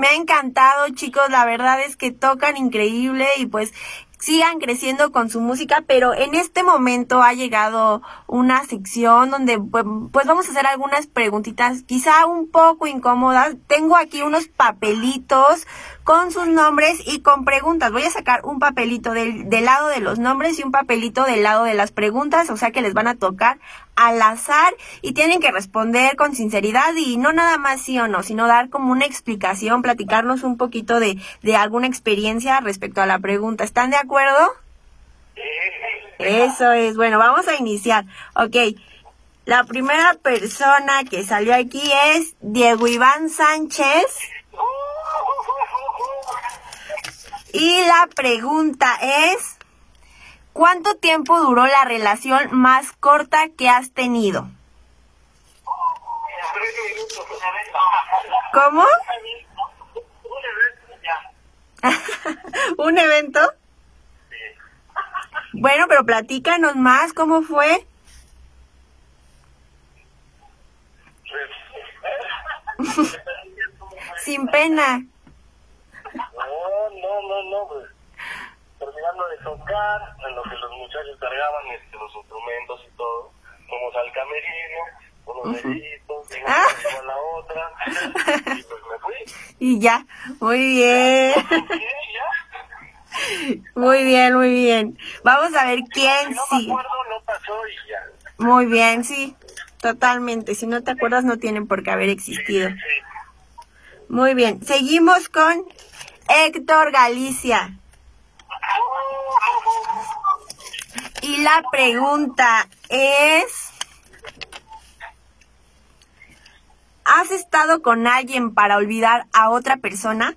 me ha encantado, chicos. La verdad es que tocan increíble y pues sigan creciendo con su música, pero en este momento ha llegado una sección donde pues, pues vamos a hacer algunas preguntitas quizá un poco incómodas. Tengo aquí unos papelitos con sus nombres y con preguntas. Voy a sacar un papelito del, del lado de los nombres y un papelito del lado de las preguntas, o sea que les van a tocar al azar y tienen que responder con sinceridad y no nada más sí o no, sino dar como una explicación, platicarnos un poquito de, de alguna experiencia respecto a la pregunta. ¿Están de acuerdo? Eso es, bueno, vamos a iniciar. Ok, la primera persona que salió aquí es Diego Iván Sánchez. Y la pregunta es, ¿cuánto tiempo duró la relación más corta que has tenido? ¿Cómo? ¿Un evento? Bueno, pero platícanos más, ¿cómo fue? Sin pena. No, no, no, no, pues. Terminando de tocar, en lo que los muchachos cargaban este, los instrumentos y todo, fuimos al camerino, unos deditos, Ah. una con la otra, y pues me fui. Y ya, muy bien. Muy bien, muy bien. Vamos a ver Si quién no me sí. acuerdo, no pasó y ya. Muy bien, sí. Totalmente. Si no te acuerdas, no tienen por qué haber existido. Sí. Muy bien. Seguimos con Héctor Galicia. Y la pregunta es, ¿has estado con alguien para olvidar a otra persona?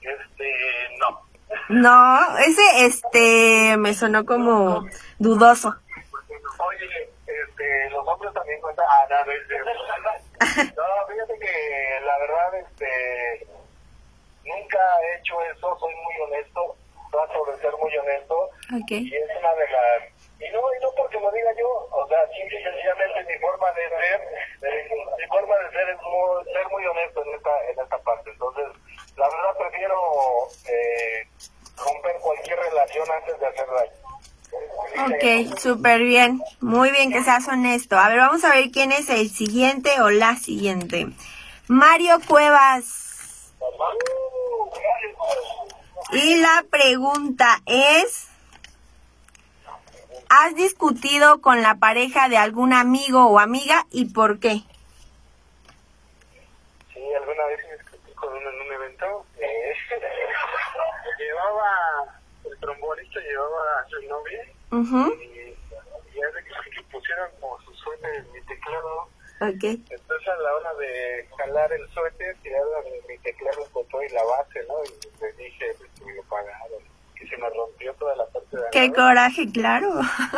Este, no. No, ese este me sonó como dudoso. Oye, este, los hombres también cuentan. Ah, no, no, este, no, fíjate que la verdad, este, nunca he hecho eso, soy muy honesto, trato de ser muy honesto, y es una de las, y no, y no porque lo diga yo, o sea, simple y sencillamente mi forma de ser, eh, mi forma de ser es muy, ser muy honesto en esta, en esta parte, entonces, la verdad prefiero eh, romper cualquier relación antes de hacer daño. Ok, súper bien. Muy bien que seas honesto. A ver, vamos a ver quién es el siguiente o la siguiente. Mario Cuevas. Y la pregunta es, ¿has discutido con la pareja de algún amigo o amiga y por qué? Sí, alguna vez me discutí con uno en un evento. Eh, llevaba, llevaba a su novia Ujú, y, y hace que, que pusieron como su suéter en mi teclado. Ok. Entonces a la hora de jalar el suéter, tiraron mi teclado botó y la base, ¿no? Y le dije pues, que me lo pagaron, que se me rompió toda la parte de Qué abajo. coraje, claro.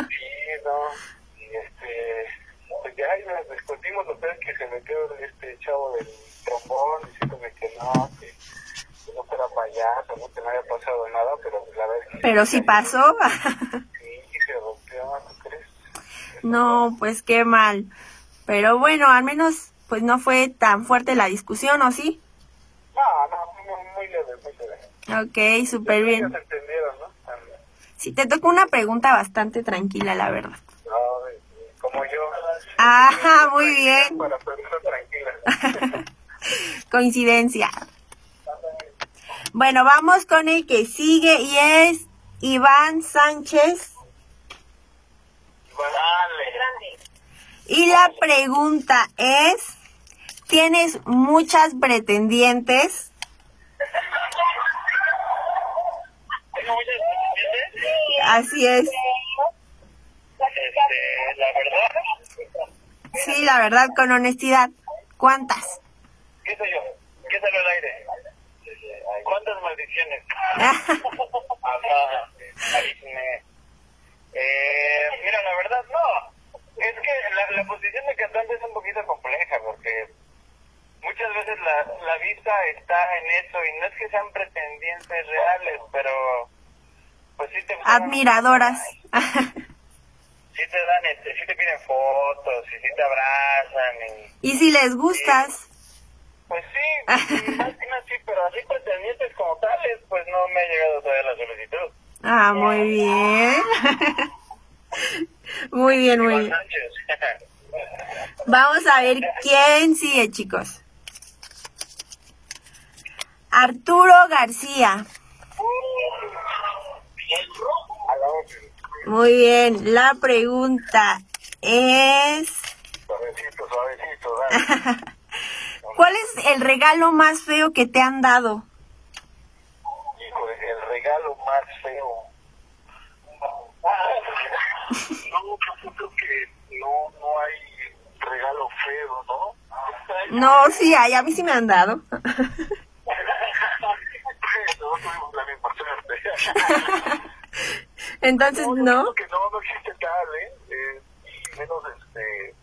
Sí, no. Y este, pues ya ahí nos discutimos los tres que se metió este chavo del trombón diciéndome que no, que, que no fuera payaso, no que no había pasado nada, pero la verdad es que Pero sí pasó. Sí, se rompió, ¿no crees? No, pues qué mal. Pero bueno, al menos pues no fue tan fuerte la discusión, ¿o sí? No, no, muy, leve, muy leve. Ok, súper bien. ¿no? Sí, te tocó una pregunta bastante tranquila, la verdad. No, como yo. Ajá, muy bien. Para personas tranquilas. Coincidencia. Bueno, vamos con el que sigue y es Iván Sánchez. Dale. Y la pregunta es, ¿tienes muchas pretendientes? ¿Tengo muchas pretendientes? Así es. Este, la verdad, Sí, la verdad, con honestidad. ¿Cuántas? ¿qué sé yo? ¿Qué salió al aire? ¿Cuántas maldiciones? Ajá. Eh, mira, la verdad, no. Es que la, la posición de cantante es un poquito compleja porque muchas veces la, la vista está en eso y no es que sean pretendientes reales, pero pues sí te Admiradoras. sí te dan, este, sí te piden fotos y sí te abrazan y... Y si les gustas. Pues sí, más que nada sí, pero así pretendientes como tales, pues no me ha llegado todavía la solicitud. Ah, muy bien. muy bien, muy bien. Vamos a ver quién sigue, chicos. Arturo García. Muy bien, la pregunta es... Suavecito, suavecito, dale. ¿Cuál es el regalo más feo que te han dado? Hijo, el regalo más feo. No, yo creo que no, no hay regalo feo, ¿no? No, sí hay, a mí sí me han dado. no. Entonces, yo ¿no? creo que no, no existe tal, ¿eh? Eh, y menos, este,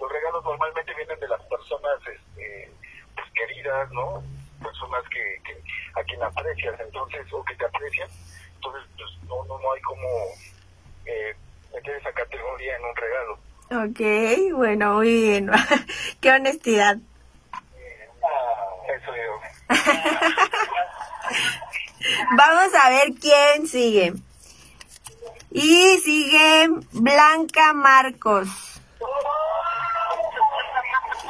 los regalos normalmente vienen de las personas, este, pues, queridas, ¿no? Personas que, que a quien aprecias, entonces, o que te aprecian. Entonces, pues, no, no, no hay como eh, meter esa categoría en un regalo. Ok, bueno, muy bien. Qué honestidad. Eso digo. Vamos a ver quién sigue. Y sigue Blanca Marcos.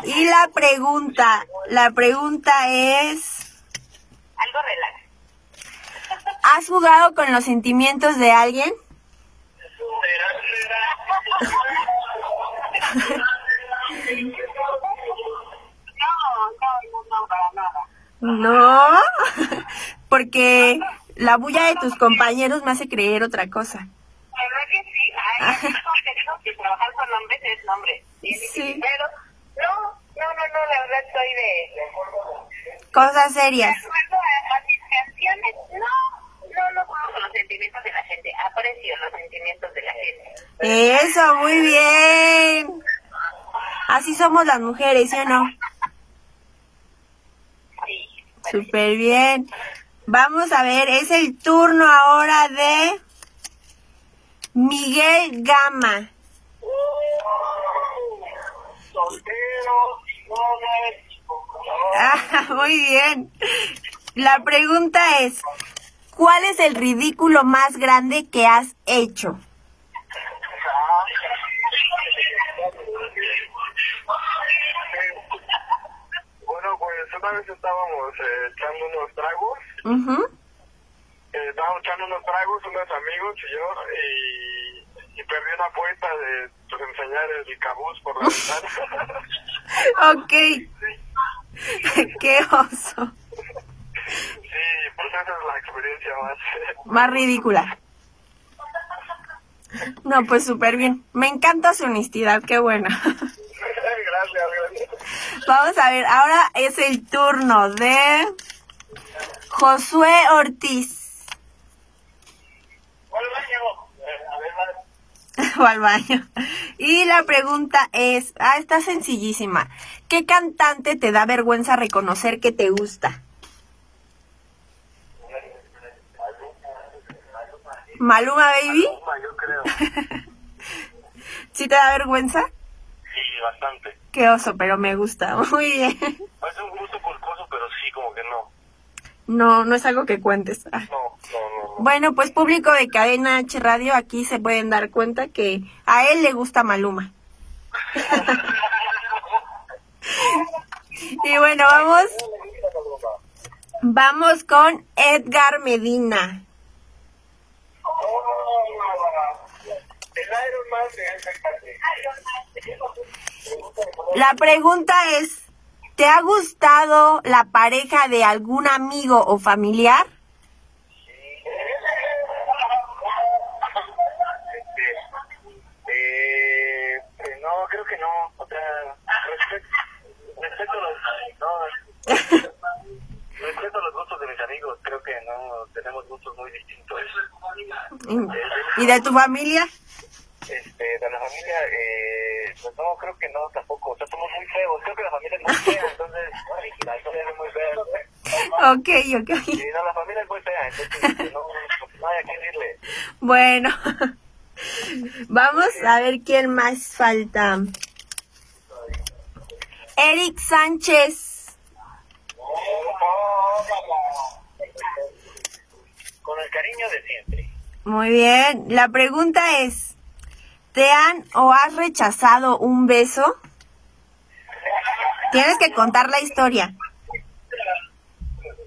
Y la pregunta, la pregunta es, Algo relax. ¿has jugado con los sentimientos de alguien? No, no, no, para nada. No, porque la bulla de tus compañeros me hace creer otra cosa. ¿Verdad que sí? Ay, que trabajar con hombres es es Sí. Pero no, no, no, no, la verdad soy de... Cosas serias. De acuerdo a, a mis canciones, no, no, no juego con los sentimientos de la gente. Aprecio los sentimientos de la gente. Eso, muy bien. Así somos las mujeres, ¿sí o no? Sí. Súper bien. Vamos a ver, es el turno ahora de Miguel Gama. Soltero. Ah, muy bien. La pregunta es, ¿cuál es el ridículo más grande que has hecho? Bueno, pues una vez estábamos eh, echando unos tragos, eh, estábamos echando unos tragos, unos amigos y yo, y, y perdí una apuesta de pues, enseñar el cabuz por la ventana. Ok. Qué oso. sí, pues esa es la experiencia más. Más ridícula. No, pues súper bien. Me encanta su honestidad, qué buena. gracias, gracias. Vamos a ver, ahora es el turno de Josué Ortiz. Hola, Diego. Eh, a ver, vale. o al baño. Y la pregunta es, ah, está sencillísima. ¿Qué cantante te da vergüenza reconocer que te gusta? Maluma Baby, yo creo. ¿sí te da vergüenza? Sí, bastante. Qué oso, pero me gusta. Muy bien. Es un gusto culposo, pero sí, como que no. No, no es algo que cuentes. Ah. No, no, no. no. Bueno, pues público de Cadena H Radio, aquí se pueden dar cuenta que a él le gusta Maluma. y bueno, vamos, vamos con Edgar Medina. La pregunta es, ¿te ha gustado la pareja de algún amigo o familiar? Eh, eh, no, creo que no. Respeto los gustos de mis amigos. Creo que no tenemos gustos muy distintos. ¿Y de tu familia? Este, de la familia, eh, pues no, creo que no tampoco. O sea, somos muy feos. Creo que la familia es muy fea, entonces, ay, la familia es muy fea. Ok, ok. Y no, la familia es muy fea, entonces no, no hay a qué decirle. Bueno, Vamos a ver quién más falta. Eric Sánchez. Con el cariño de siempre. Muy bien. La pregunta es, ¿te han o has rechazado un beso? Tienes que contar la historia.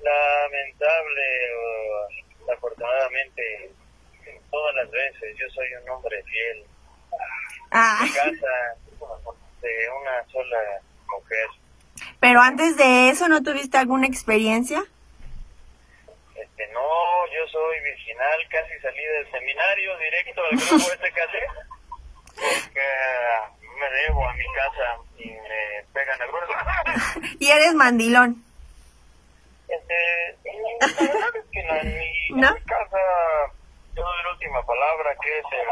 Lamentable o afortunadamente, todas las veces yo soy un hombre fiel. Ah, Casa de una sola mujer. pero antes de eso, ¿no tuviste alguna experiencia? Este, no, yo soy virginal, casi salí del seminario directo al grupo SKC, porque ah, me debo a mi casa y me pegan el grueso. Y eres mandilón. Este, la verdad es que no, en mi, en ¿No? mi casa yo doy la última palabra, que es el...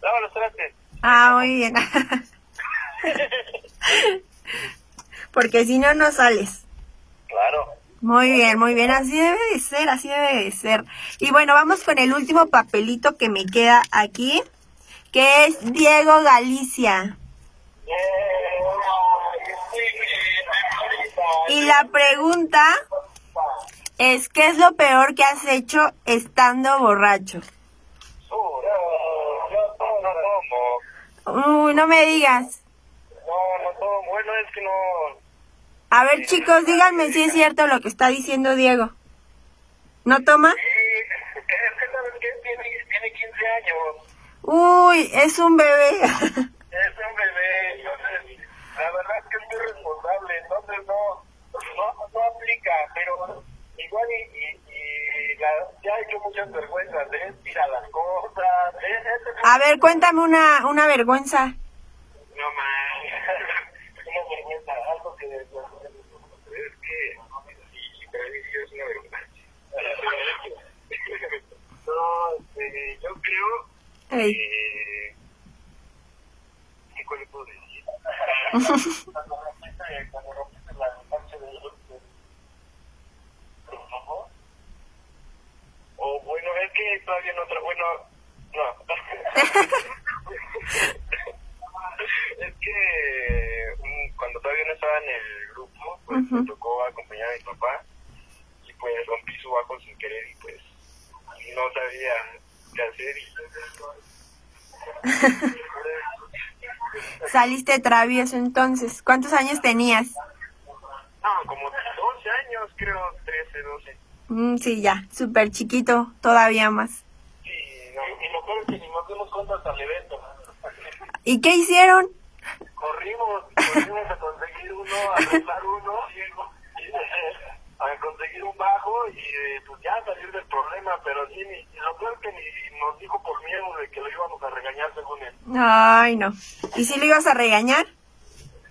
Lava los trastes. Ah, muy bien. Porque si no, no sales. Claro. Muy bien, muy bien. Así debe de ser, así debe de ser. Y bueno, vamos con el último papelito que me queda aquí, que es Diego Galicia. Y la pregunta es, ¿qué es lo peor que has hecho estando borracho? Uy, no me digas. No, no. Bueno, es que no... A ver, chicos, díganme si es cierto lo que está diciendo Diego. ¿No toma? Sí, es que sabes que tiene, tiene 15 años. Uy, es un bebé. Es un bebé, entonces, la verdad es que es muy responsable, entonces no, no, no aplica, pero igual y, y, y la, ya ha hecho muchas vergüenzas, ¿eh? Tira las cosas, ¿eh? A ver, cuéntame una, una vergüenza. No más, una vergüenza, algo que es que, mí sí es una vergüenza. No, este, yo creo Ey. que... ¿Qué cuál le puedo decir? Cuando rompiste, cuando rompiste la parte del del ojo. O bueno, es que todavía no tra- bueno, no. es que mm, cuando todavía no estaba en el grupo, pues me tocó acompañar a mi papá y pues rompí su bajo sin querer y pues no sabía Saliste travieso entonces. ¿Cuántos años tenías? No, como 12 años, creo, 13, 12. Mm, sí, ya, súper chiquito, todavía más. Sí, no, y lo peor es que ni nos dimos cuenta hasta el evento. ¿Y qué hicieron? Corrimos, corrimos a conseguir uno, a arreglar uno, y, y, a conseguir un bajo y eh, pues ya salir del problema, pero sí, ni, lo peor que ni nos dijo por miedo de que lo íbamos a regañar según él. Ay, no. ¿Y si lo ibas a regañar?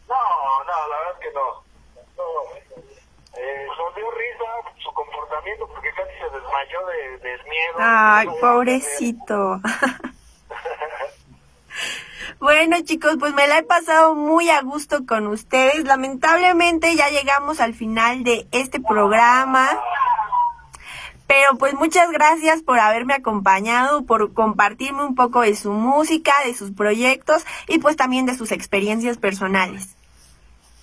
No, no, la verdad es que no. no. Eh, nos dio risa su comportamiento porque casi se desmayó de, del miedo. Ay, pobrecito. Bueno chicos, pues me la he pasado muy a gusto con ustedes. Lamentablemente ya llegamos al final de este programa. Pero pues muchas gracias por haberme acompañado, por compartirme un poco de su música, de sus proyectos y pues también de sus experiencias personales.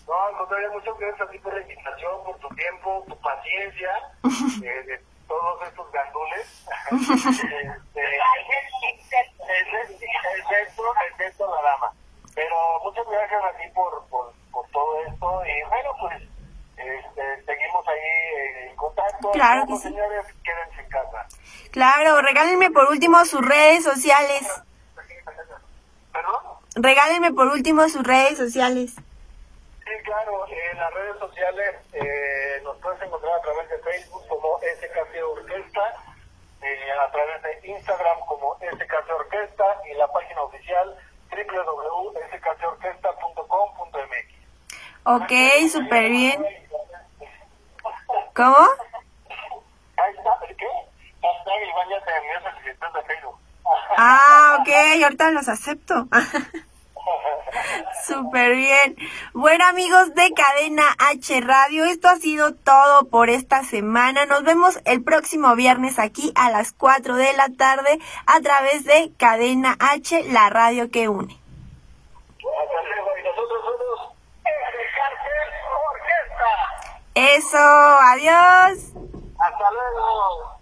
No, al contrario, muchas gracias a ti por la invitación, por tu tiempo, tu paciencia, eh, de todos estos gandules. este, excepto, excepto la dama. Pero muchas gracias a ti por, por, por todo esto y bueno, pues este, seguimos ahí eh, en contacto. Claro que sí. señores, quédense en casa. Claro, regálenme por último sus redes sociales. ¿Perdón? Regálenme por último sus redes sociales. Sí, claro, en las redes sociales eh, nos puedes encontrar a través de Facebook como SKC Orquesta, eh, a través de Instagram como SKC Orquesta y la página oficial www.skcorquesta.com.mx. Ok, súper bien. ¿Cómo? Ahí está, ¿el qué? Hashtag Iván ya te envió solicitudes de Facebook. Ah, ok, ahorita los acepto. Súper bien. Bueno amigos de Cadena H Radio, esto ha sido todo por esta semana. Nos vemos el próximo viernes aquí a las 4 de la tarde a través de Cadena H, la radio que une. Hasta luego. Y nosotros somos el Cartel Orquesta. Eso, adiós. Hasta luego.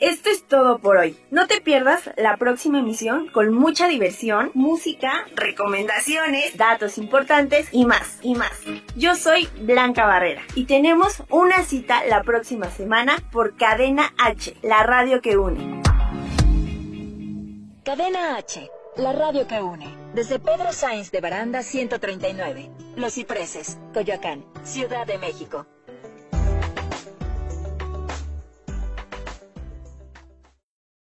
Esto es todo por hoy. No te pierdas la próxima emisión con mucha diversión, música, recomendaciones, datos importantes y más, y más. Yo soy Blanca Barrera y tenemos una cita la próxima semana por Cadena H, la radio que une. Cadena H, la radio que une. Desde Pedro Sainz de Baranda 139. Los Cipreses, Coyoacán, Ciudad de México.